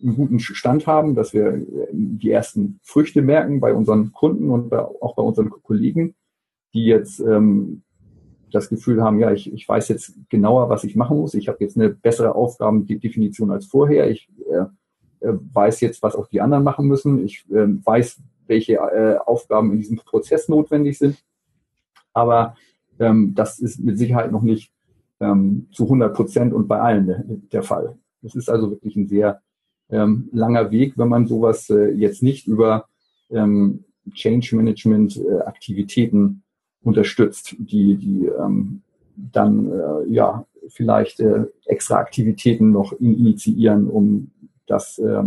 Speaker 3: einen guten Stand haben, dass wir äh, die ersten Früchte merken bei unseren Kunden und bei, auch bei unseren Kollegen, die jetzt ähm, das Gefühl haben, ja, ich, ich weiß jetzt genauer, was ich machen muss. Ich habe jetzt eine bessere Aufgabendefinition als vorher. Ich äh, äh weiß jetzt, was auch die anderen machen müssen. Ich äh, weiß, welche äh, Aufgaben in diesem Prozess notwendig sind. Aber ähm, das ist mit Sicherheit noch nicht ähm, zu 100 Prozent und bei allen der, der Fall. Es ist also wirklich ein sehr ähm, langer Weg, wenn man sowas äh, jetzt nicht über ähm, Change Management äh, Aktivitäten unterstützt, die, die ähm, dann äh, ja vielleicht äh, extra Aktivitäten noch initiieren, um das äh,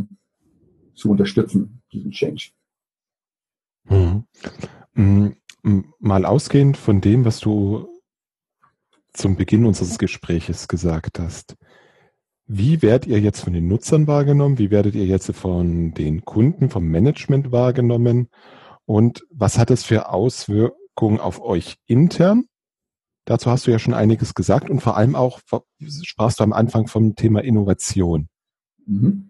Speaker 3: zu unterstützen, diesen Change.
Speaker 1: Mhm. Mhm. Mal ausgehend von dem, was du zum Beginn unseres Gespräches gesagt hast. Wie werdet ihr jetzt von den Nutzern wahrgenommen? Wie werdet ihr jetzt von den Kunden, vom Management wahrgenommen? Und was hat es für Auswirkungen auf euch intern? Dazu hast du ja schon einiges gesagt und vor allem auch sprachst du am Anfang vom Thema Innovation. Mhm.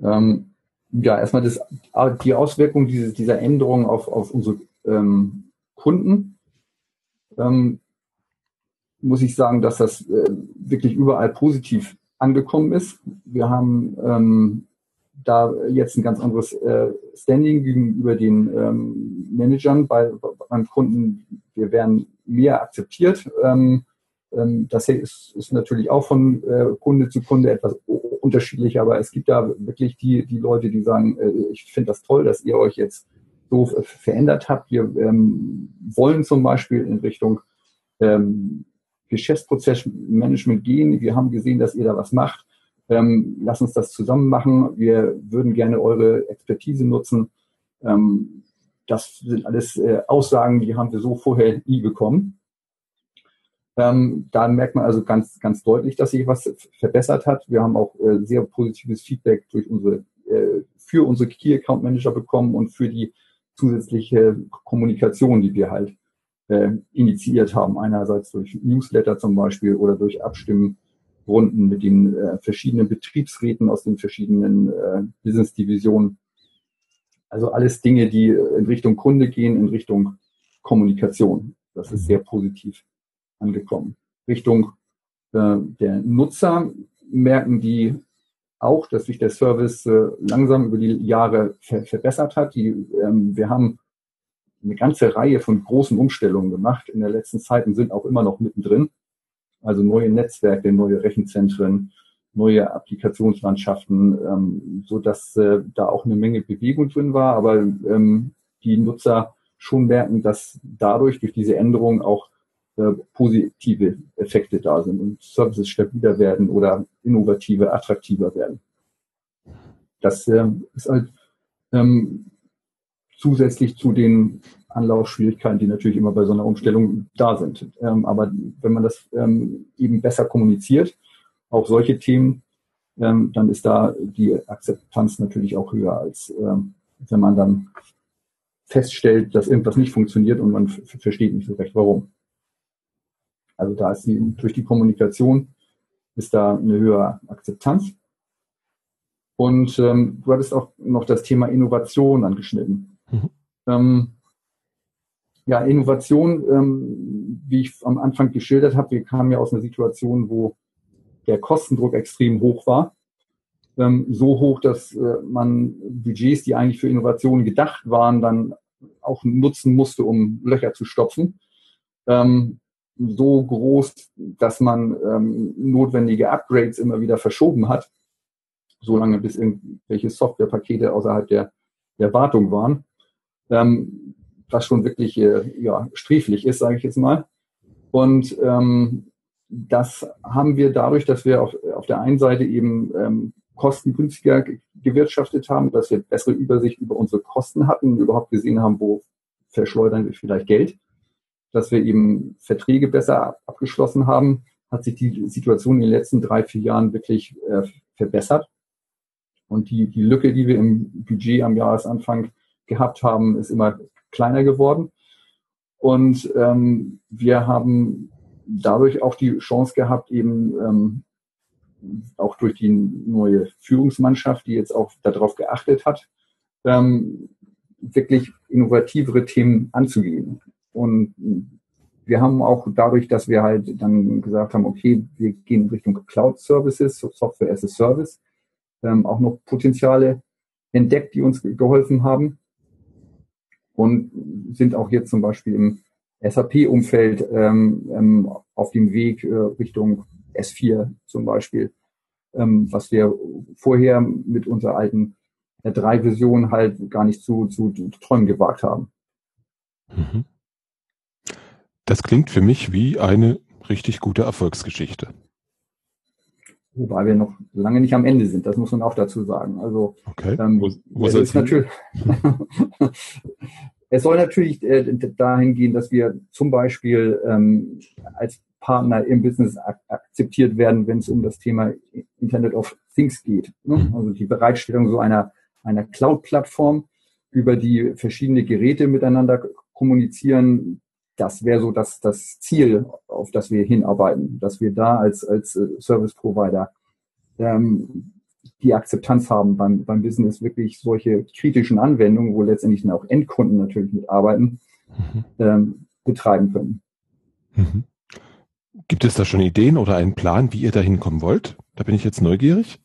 Speaker 3: Ähm, ja, erstmal das, die Auswirkung diese, dieser Änderung auf, auf unsere ähm, Kunden. Ähm, muss ich sagen, dass das äh, wirklich überall positiv angekommen ist. Wir haben ähm, da jetzt ein ganz anderes äh, Standing gegenüber den ähm, Managern bei, beim Kunden. Wir werden mehr akzeptiert. Ähm, ähm, das ist, ist natürlich auch von äh, Kunde zu Kunde etwas unterschiedlich, aber es gibt da wirklich die, die Leute, die sagen, äh, ich finde das toll, dass ihr euch jetzt so verändert habt. Wir ähm, wollen zum Beispiel in Richtung ähm, Geschäftsprozessmanagement gehen. Wir haben gesehen, dass ihr da was macht. Ähm, lass uns das zusammen machen. Wir würden gerne eure Expertise nutzen. Ähm, das sind alles äh, Aussagen, die haben wir so vorher nie bekommen. Ähm, da merkt man also ganz, ganz deutlich, dass sich was verbessert hat. Wir haben auch äh, sehr positives Feedback durch unsere, äh, für unsere Key Account Manager bekommen und für die zusätzliche Kommunikation, die wir halt äh, initiiert haben. Einerseits durch Newsletter zum Beispiel oder durch Abstimmrunden mit den äh, verschiedenen Betriebsräten aus den verschiedenen äh, Business-Divisionen. Also alles Dinge, die in Richtung Kunde gehen, in Richtung Kommunikation. Das ist sehr positiv angekommen. Richtung äh, der Nutzer merken die auch, dass sich der Service äh, langsam über die Jahre ver verbessert hat. Die, ähm, wir haben eine ganze Reihe von großen Umstellungen gemacht in der letzten Zeit und sind auch immer noch mittendrin. Also neue Netzwerke, neue Rechenzentren, neue Applikationslandschaften, ähm, so dass äh, da auch eine Menge Bewegung drin war, aber ähm, die Nutzer schon merken, dass dadurch durch diese Änderung auch äh, positive Effekte da sind und Services stabiler werden oder innovative, attraktiver werden. Das äh, ist halt ähm, zusätzlich zu den Anlaufschwierigkeiten, die natürlich immer bei so einer Umstellung da sind. Ähm, aber wenn man das ähm, eben besser kommuniziert, auch solche Themen, ähm, dann ist da die Akzeptanz natürlich auch höher, als ähm, wenn man dann feststellt, dass irgendwas nicht funktioniert und man versteht nicht so recht, warum. Also da ist die, durch die Kommunikation ist da eine höhere Akzeptanz. Und ähm, du hattest auch noch das Thema Innovation angeschnitten. Mhm. Ähm, ja, Innovation, ähm, wie ich am Anfang geschildert habe, wir kamen ja aus einer Situation, wo der Kostendruck extrem hoch war. Ähm, so hoch, dass äh, man Budgets, die eigentlich für Innovationen gedacht waren, dann auch nutzen musste, um Löcher zu stopfen. Ähm, so groß, dass man ähm, notwendige Upgrades immer wieder verschoben hat, solange bis irgendwelche Softwarepakete außerhalb der, der Wartung waren, ähm, was schon wirklich äh, ja, sträflich ist, sage ich jetzt mal. Und ähm, das haben wir dadurch, dass wir auf, auf der einen Seite eben ähm, kostengünstiger gewirtschaftet haben, dass wir bessere Übersicht über unsere Kosten hatten, überhaupt gesehen haben, wo verschleudern wir vielleicht Geld dass wir eben Verträge besser abgeschlossen haben, hat sich die Situation in den letzten drei, vier Jahren wirklich äh, verbessert. Und die, die Lücke, die wir im Budget am Jahresanfang gehabt haben, ist immer kleiner geworden. Und ähm, wir haben dadurch auch die Chance gehabt, eben ähm, auch durch die neue Führungsmannschaft, die jetzt auch darauf geachtet hat, ähm, wirklich innovativere Themen anzugehen. Und wir haben auch dadurch, dass wir halt dann gesagt haben, okay, wir gehen in Richtung Cloud Services, Software as a Service, ähm, auch noch Potenziale entdeckt, die uns geholfen haben und sind auch jetzt zum Beispiel im SAP-Umfeld ähm, ähm, auf dem Weg äh, Richtung S4 zum Beispiel, ähm, was wir vorher mit unserer alten R3-Vision halt gar nicht zu, zu, zu träumen gewagt haben.
Speaker 1: Mhm. Das klingt für mich wie eine richtig gute Erfolgsgeschichte.
Speaker 3: Wobei wir noch lange nicht am Ende sind, das muss man auch dazu sagen. Also
Speaker 1: okay. ähm, wo, wo
Speaker 3: es, ist natürlich es soll natürlich äh, dahin gehen, dass wir zum Beispiel ähm, als Partner im Business akzeptiert werden, wenn es um das Thema Internet of Things geht. Ne? Mhm. Also die Bereitstellung so einer, einer Cloud-Plattform, über die verschiedene Geräte miteinander kommunizieren, das wäre so das, das Ziel, auf das wir hinarbeiten, dass wir da als, als äh, Service Provider ähm, die Akzeptanz haben beim, beim Business, wirklich solche kritischen Anwendungen, wo letztendlich dann auch Endkunden natürlich mitarbeiten, mhm. ähm, betreiben können.
Speaker 1: Mhm. Gibt es da schon Ideen oder einen Plan, wie ihr da hinkommen wollt? Da bin ich jetzt neugierig.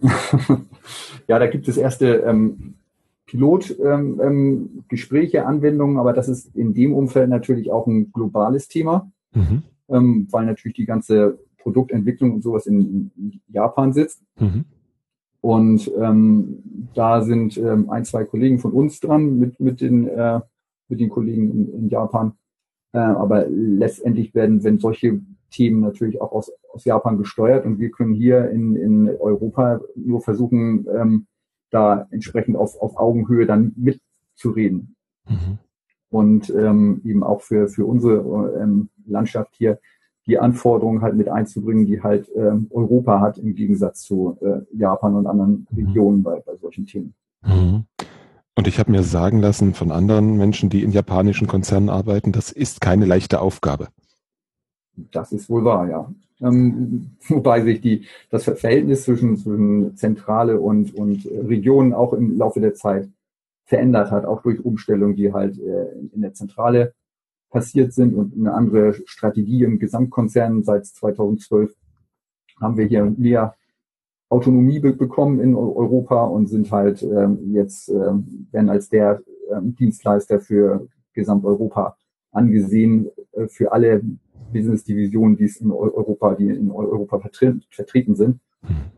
Speaker 3: ja, da gibt es erste ähm, Pilotgespräche, ähm, ähm, Anwendungen, aber das ist in dem Umfeld natürlich auch ein globales Thema, mhm. ähm, weil natürlich die ganze Produktentwicklung und sowas in, in Japan sitzt. Mhm. Und ähm, da sind ähm, ein, zwei Kollegen von uns dran mit, mit, den, äh, mit den Kollegen in, in Japan. Äh, aber letztendlich werden, wenn solche Themen natürlich auch aus, aus Japan gesteuert und wir können hier in, in Europa nur versuchen, ähm, da entsprechend auf, auf Augenhöhe dann mitzureden. Mhm. Und ähm, eben auch für, für unsere ähm, Landschaft hier die Anforderungen halt mit einzubringen, die halt ähm, Europa hat im Gegensatz zu äh, Japan und anderen mhm. Regionen bei, bei solchen Themen.
Speaker 1: Mhm. Und ich habe mir sagen lassen von anderen Menschen, die in japanischen Konzernen arbeiten, das ist keine leichte Aufgabe.
Speaker 3: Das ist wohl wahr, ja. Ähm, wobei sich die, das Verhältnis zwischen, zwischen Zentrale und, und Regionen auch im Laufe der Zeit verändert hat, auch durch Umstellungen, die halt äh, in der Zentrale passiert sind und eine andere Strategie im Gesamtkonzern. Seit 2012 haben wir hier mehr Autonomie be bekommen in Europa und sind halt ähm, jetzt ähm, werden als der ähm, Dienstleister für Gesamteuropa angesehen äh, für alle Business-Divisionen, die es in Europa, die in Europa vertre vertreten sind,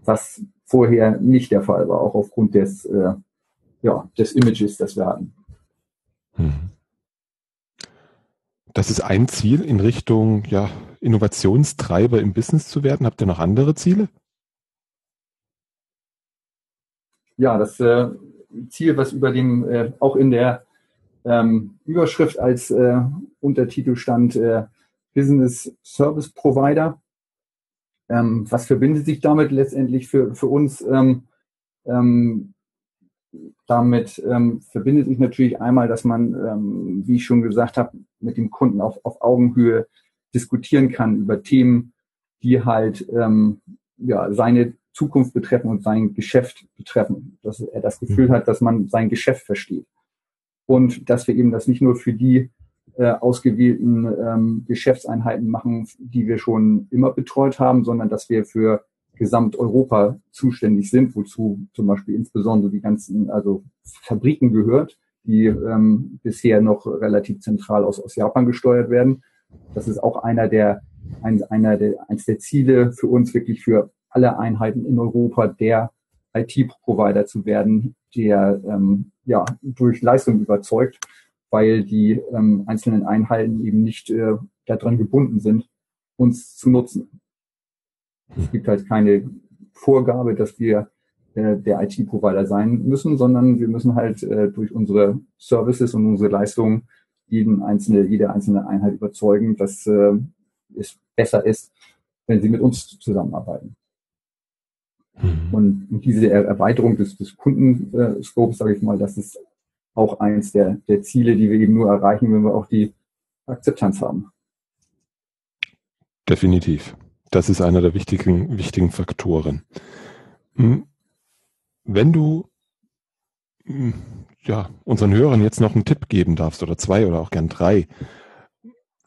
Speaker 3: was vorher nicht der Fall war, auch aufgrund des, äh, ja, des Images, das wir hatten. Hm.
Speaker 1: Das ist ein Ziel in Richtung ja, Innovationstreiber im Business zu werden. Habt ihr noch andere Ziele?
Speaker 3: Ja, das äh, Ziel, was über dem äh, auch in der ähm, Überschrift als äh, Untertitel stand, äh, Business Service Provider. Ähm, was verbindet sich damit letztendlich für, für uns? Ähm, ähm, damit ähm, verbindet sich natürlich einmal, dass man, ähm, wie ich schon gesagt habe, mit dem Kunden auf, auf Augenhöhe diskutieren kann über Themen, die halt ähm, ja, seine Zukunft betreffen und sein Geschäft betreffen. Dass er das Gefühl mhm. hat, dass man sein Geschäft versteht. Und dass wir eben das nicht nur für die äh, ausgewählten ähm, Geschäftseinheiten machen, die wir schon immer betreut haben, sondern dass wir für Gesamteuropa zuständig sind, wozu zum Beispiel insbesondere die ganzen also Fabriken gehört, die ähm, bisher noch relativ zentral aus, aus Japan gesteuert werden. Das ist auch einer der, ein, einer der, eins der Ziele für uns wirklich für alle Einheiten in Europa der IT-Provider zu werden, der ähm, ja durch Leistung überzeugt weil die ähm, einzelnen Einheiten eben nicht äh, daran gebunden sind, uns zu nutzen. Es gibt halt keine Vorgabe, dass wir äh, der IT-Provider sein müssen, sondern wir müssen halt äh, durch unsere Services und unsere Leistungen jeden einzelne, jede einzelne Einheit überzeugen, dass äh, es besser ist, wenn sie mit uns zusammenarbeiten. Und, und diese Erweiterung des, des Kundenscopes, sage ich mal, das ist auch eins der, der Ziele, die wir eben nur erreichen, wenn wir auch die Akzeptanz haben.
Speaker 1: Definitiv. Das ist einer der wichtigen, wichtigen Faktoren. Hm. Wenn du hm, ja, unseren Hörern jetzt noch einen Tipp geben darfst oder zwei oder auch gern drei,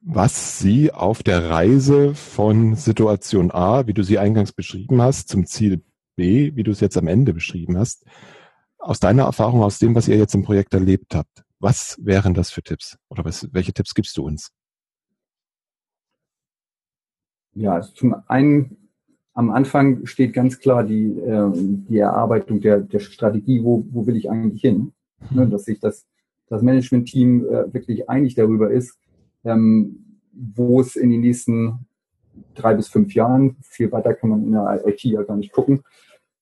Speaker 1: was sie auf der Reise von Situation A, wie du sie eingangs beschrieben hast, zum Ziel B, wie du es jetzt am Ende beschrieben hast, aus deiner Erfahrung, aus dem, was ihr jetzt im Projekt erlebt habt, was wären das für Tipps? Oder was, welche Tipps gibst du uns?
Speaker 3: Ja, also zum einen am Anfang steht ganz klar die, äh, die Erarbeitung der, der Strategie, wo, wo will ich eigentlich hin? Mhm. Ne, dass sich das, das Management-Team äh, wirklich einig darüber ist, ähm, wo es in den nächsten drei bis fünf Jahren, viel weiter kann man in der IT ja gar nicht gucken,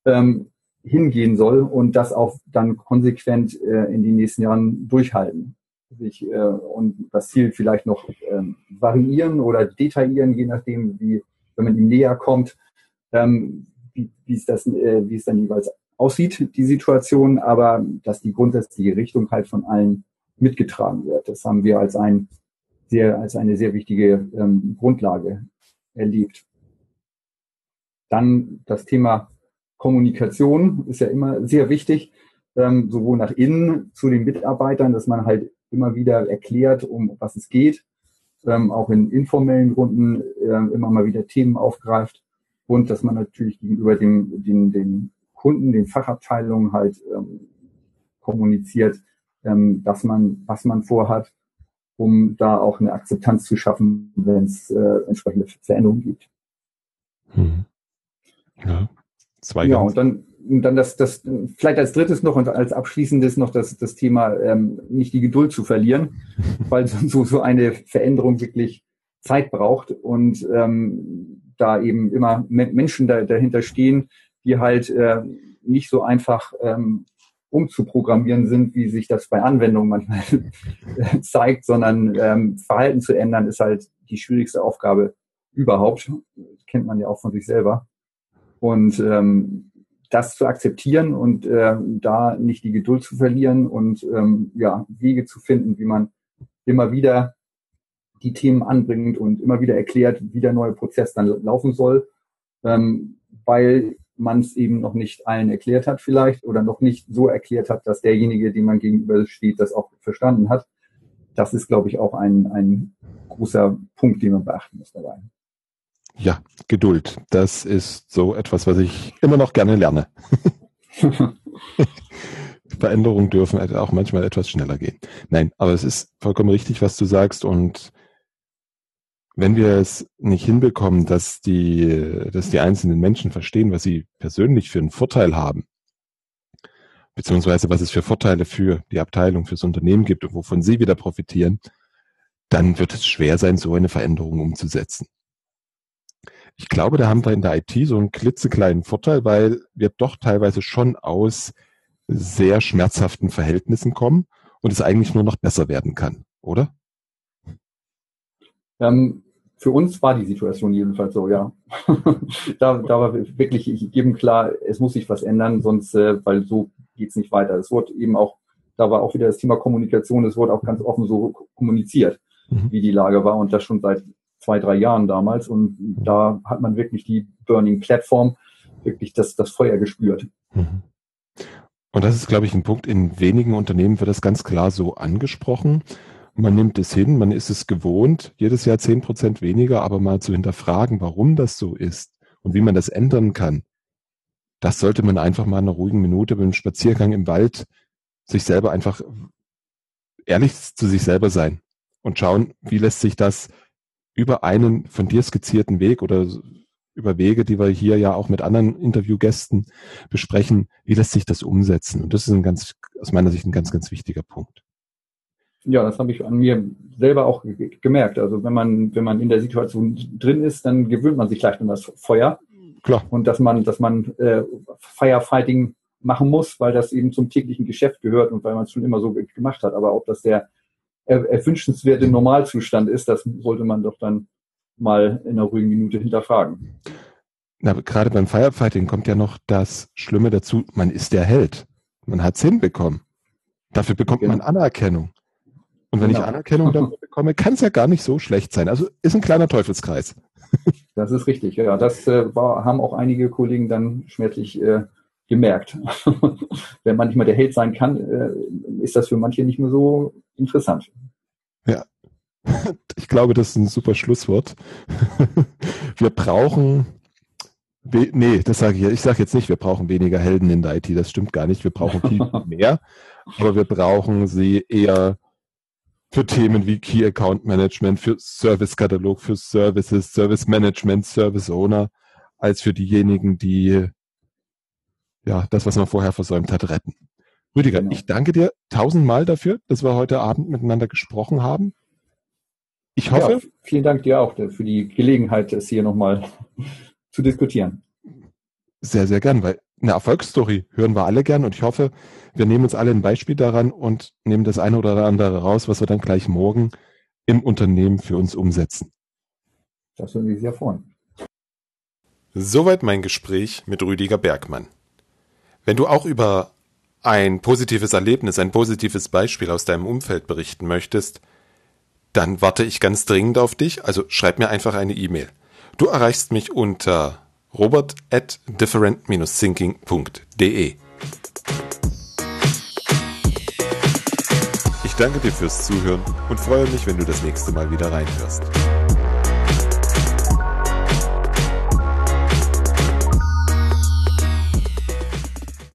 Speaker 3: ähm, hingehen soll und das auch dann konsequent äh, in den nächsten Jahren durchhalten. Sich, äh, und das Ziel vielleicht noch ähm, variieren oder detaillieren, je nachdem, wie wenn man ihm näher kommt, ähm, wie, wie, es das, äh, wie es dann jeweils aussieht, die Situation, aber dass die grundsätzliche Richtung halt von allen mitgetragen wird. Das haben wir als ein sehr, als eine sehr wichtige ähm, Grundlage erlebt. Dann das Thema Kommunikation ist ja immer sehr wichtig, ähm, sowohl nach innen zu den Mitarbeitern, dass man halt immer wieder erklärt, um was es geht, ähm, auch in informellen Runden äh, immer mal wieder Themen aufgreift und dass man natürlich gegenüber dem, den, den Kunden, den Fachabteilungen halt ähm, kommuniziert, ähm, dass man, was man vorhat, um da auch eine Akzeptanz zu schaffen, wenn es äh, entsprechende Veränderungen gibt.
Speaker 1: Hm. Ja,
Speaker 3: zwei ja und dann und dann das, das vielleicht als drittes noch und als abschließendes noch das, das Thema ähm, nicht die Geduld zu verlieren, weil so, so eine Veränderung wirklich Zeit braucht und ähm, da eben immer Menschen da, dahinter stehen, die halt äh, nicht so einfach ähm, umzuprogrammieren sind, wie sich das bei Anwendungen manchmal zeigt, sondern ähm, Verhalten zu ändern ist halt die schwierigste Aufgabe überhaupt. Das kennt man ja auch von sich selber. Und ähm, das zu akzeptieren und äh, da nicht die Geduld zu verlieren und ähm, ja, Wege zu finden, wie man immer wieder die Themen anbringt und immer wieder erklärt, wie der neue Prozess dann laufen soll, ähm, weil man es eben noch nicht allen erklärt hat vielleicht oder noch nicht so erklärt hat, dass derjenige, dem man gegenüber steht, das auch verstanden hat. Das ist, glaube ich, auch ein, ein großer Punkt, den man beachten muss dabei.
Speaker 1: Ja, Geduld. Das ist so etwas, was ich immer noch gerne lerne. Veränderungen dürfen auch manchmal etwas schneller gehen. Nein, aber es ist vollkommen richtig, was du sagst. Und wenn wir es nicht hinbekommen, dass die, dass die einzelnen Menschen verstehen, was sie persönlich für einen Vorteil haben, beziehungsweise was es für Vorteile für die Abteilung, fürs Unternehmen gibt und wovon sie wieder profitieren, dann wird es schwer sein, so eine Veränderung umzusetzen. Ich glaube, da haben wir in der IT so einen klitzekleinen Vorteil, weil wir doch teilweise schon aus sehr schmerzhaften Verhältnissen kommen und es eigentlich nur noch besser werden kann, oder?
Speaker 3: Ähm, für uns war die Situation jedenfalls so, ja. da, da war wirklich jedem klar, es muss sich was ändern, sonst, äh, weil so geht's nicht weiter. Es wurde eben auch, da war auch wieder das Thema Kommunikation, es wurde auch ganz offen so kommuniziert, mhm. wie die Lage war und das schon seit zwei, drei Jahren damals. Und da hat man wirklich die Burning Platform, wirklich das, das Feuer gespürt. Mhm.
Speaker 1: Und das ist, glaube ich, ein Punkt, in wenigen Unternehmen wird das ganz klar so angesprochen. Man nimmt es hin, man ist es gewohnt, jedes Jahr zehn Prozent weniger, aber mal zu hinterfragen, warum das so ist und wie man das ändern kann. Das sollte man einfach mal in einer ruhigen Minute beim Spaziergang im Wald sich selber einfach ehrlich zu sich selber sein und schauen, wie lässt sich das über einen von dir skizzierten Weg oder über Wege, die wir hier ja auch mit anderen Interviewgästen besprechen, wie lässt sich das umsetzen? Und das ist ein ganz, aus meiner Sicht ein ganz, ganz wichtiger Punkt.
Speaker 3: Ja, das habe ich an mir selber auch gemerkt. Also wenn man, wenn man in der Situation drin ist, dann gewöhnt man sich leicht an das Feuer. Klar. Und dass man, dass man äh, Firefighting machen muss, weil das eben zum täglichen Geschäft gehört und weil man es schon immer so gemacht hat. Aber ob das der erwünschenswerte Normalzustand ist, das sollte man doch dann mal in einer ruhigen Minute hinterfragen.
Speaker 1: Na, gerade beim Firefighting kommt ja noch das Schlimme dazu, man ist der Held. Man hat es hinbekommen. Dafür bekommt genau. man Anerkennung. Und wenn genau. ich Anerkennung dafür bekomme, kann es ja gar nicht so schlecht sein. Also ist ein kleiner Teufelskreis.
Speaker 3: Das ist richtig, ja. Das äh, war, haben auch einige Kollegen dann schmerzlich äh, gemerkt. wenn man nicht mehr der Held sein kann, äh, ist das für manche nicht mehr so interessant.
Speaker 1: Ja, ich glaube, das ist ein super Schlusswort. Wir brauchen, nee, das sage ich, ich sage jetzt nicht, wir brauchen weniger Helden in der IT, das stimmt gar nicht. Wir brauchen viel mehr, aber wir brauchen sie eher für Themen wie Key Account Management, für Service Katalog, für Services, Service Management, Service Owner, als für diejenigen, die ja das, was man vorher versäumt hat, retten. Rüdiger, genau. ich danke dir tausendmal dafür, dass wir heute Abend miteinander gesprochen haben. Ich hoffe. Ja,
Speaker 3: vielen Dank dir auch für die Gelegenheit, es hier nochmal zu diskutieren.
Speaker 1: Sehr, sehr gern, weil eine Erfolgsstory hören wir alle gern und ich hoffe, wir nehmen uns alle ein Beispiel daran und nehmen das eine oder andere raus, was wir dann gleich morgen im Unternehmen für uns umsetzen.
Speaker 3: Das würde mich sehr freuen.
Speaker 1: Soweit mein Gespräch mit Rüdiger Bergmann. Wenn du auch über ein positives Erlebnis, ein positives Beispiel aus deinem Umfeld berichten möchtest, dann warte ich ganz dringend auf dich, also schreib mir einfach eine E-Mail. Du erreichst mich unter robert at different-thinking.de. Ich danke dir fürs Zuhören und freue mich, wenn du das nächste Mal wieder reinhörst.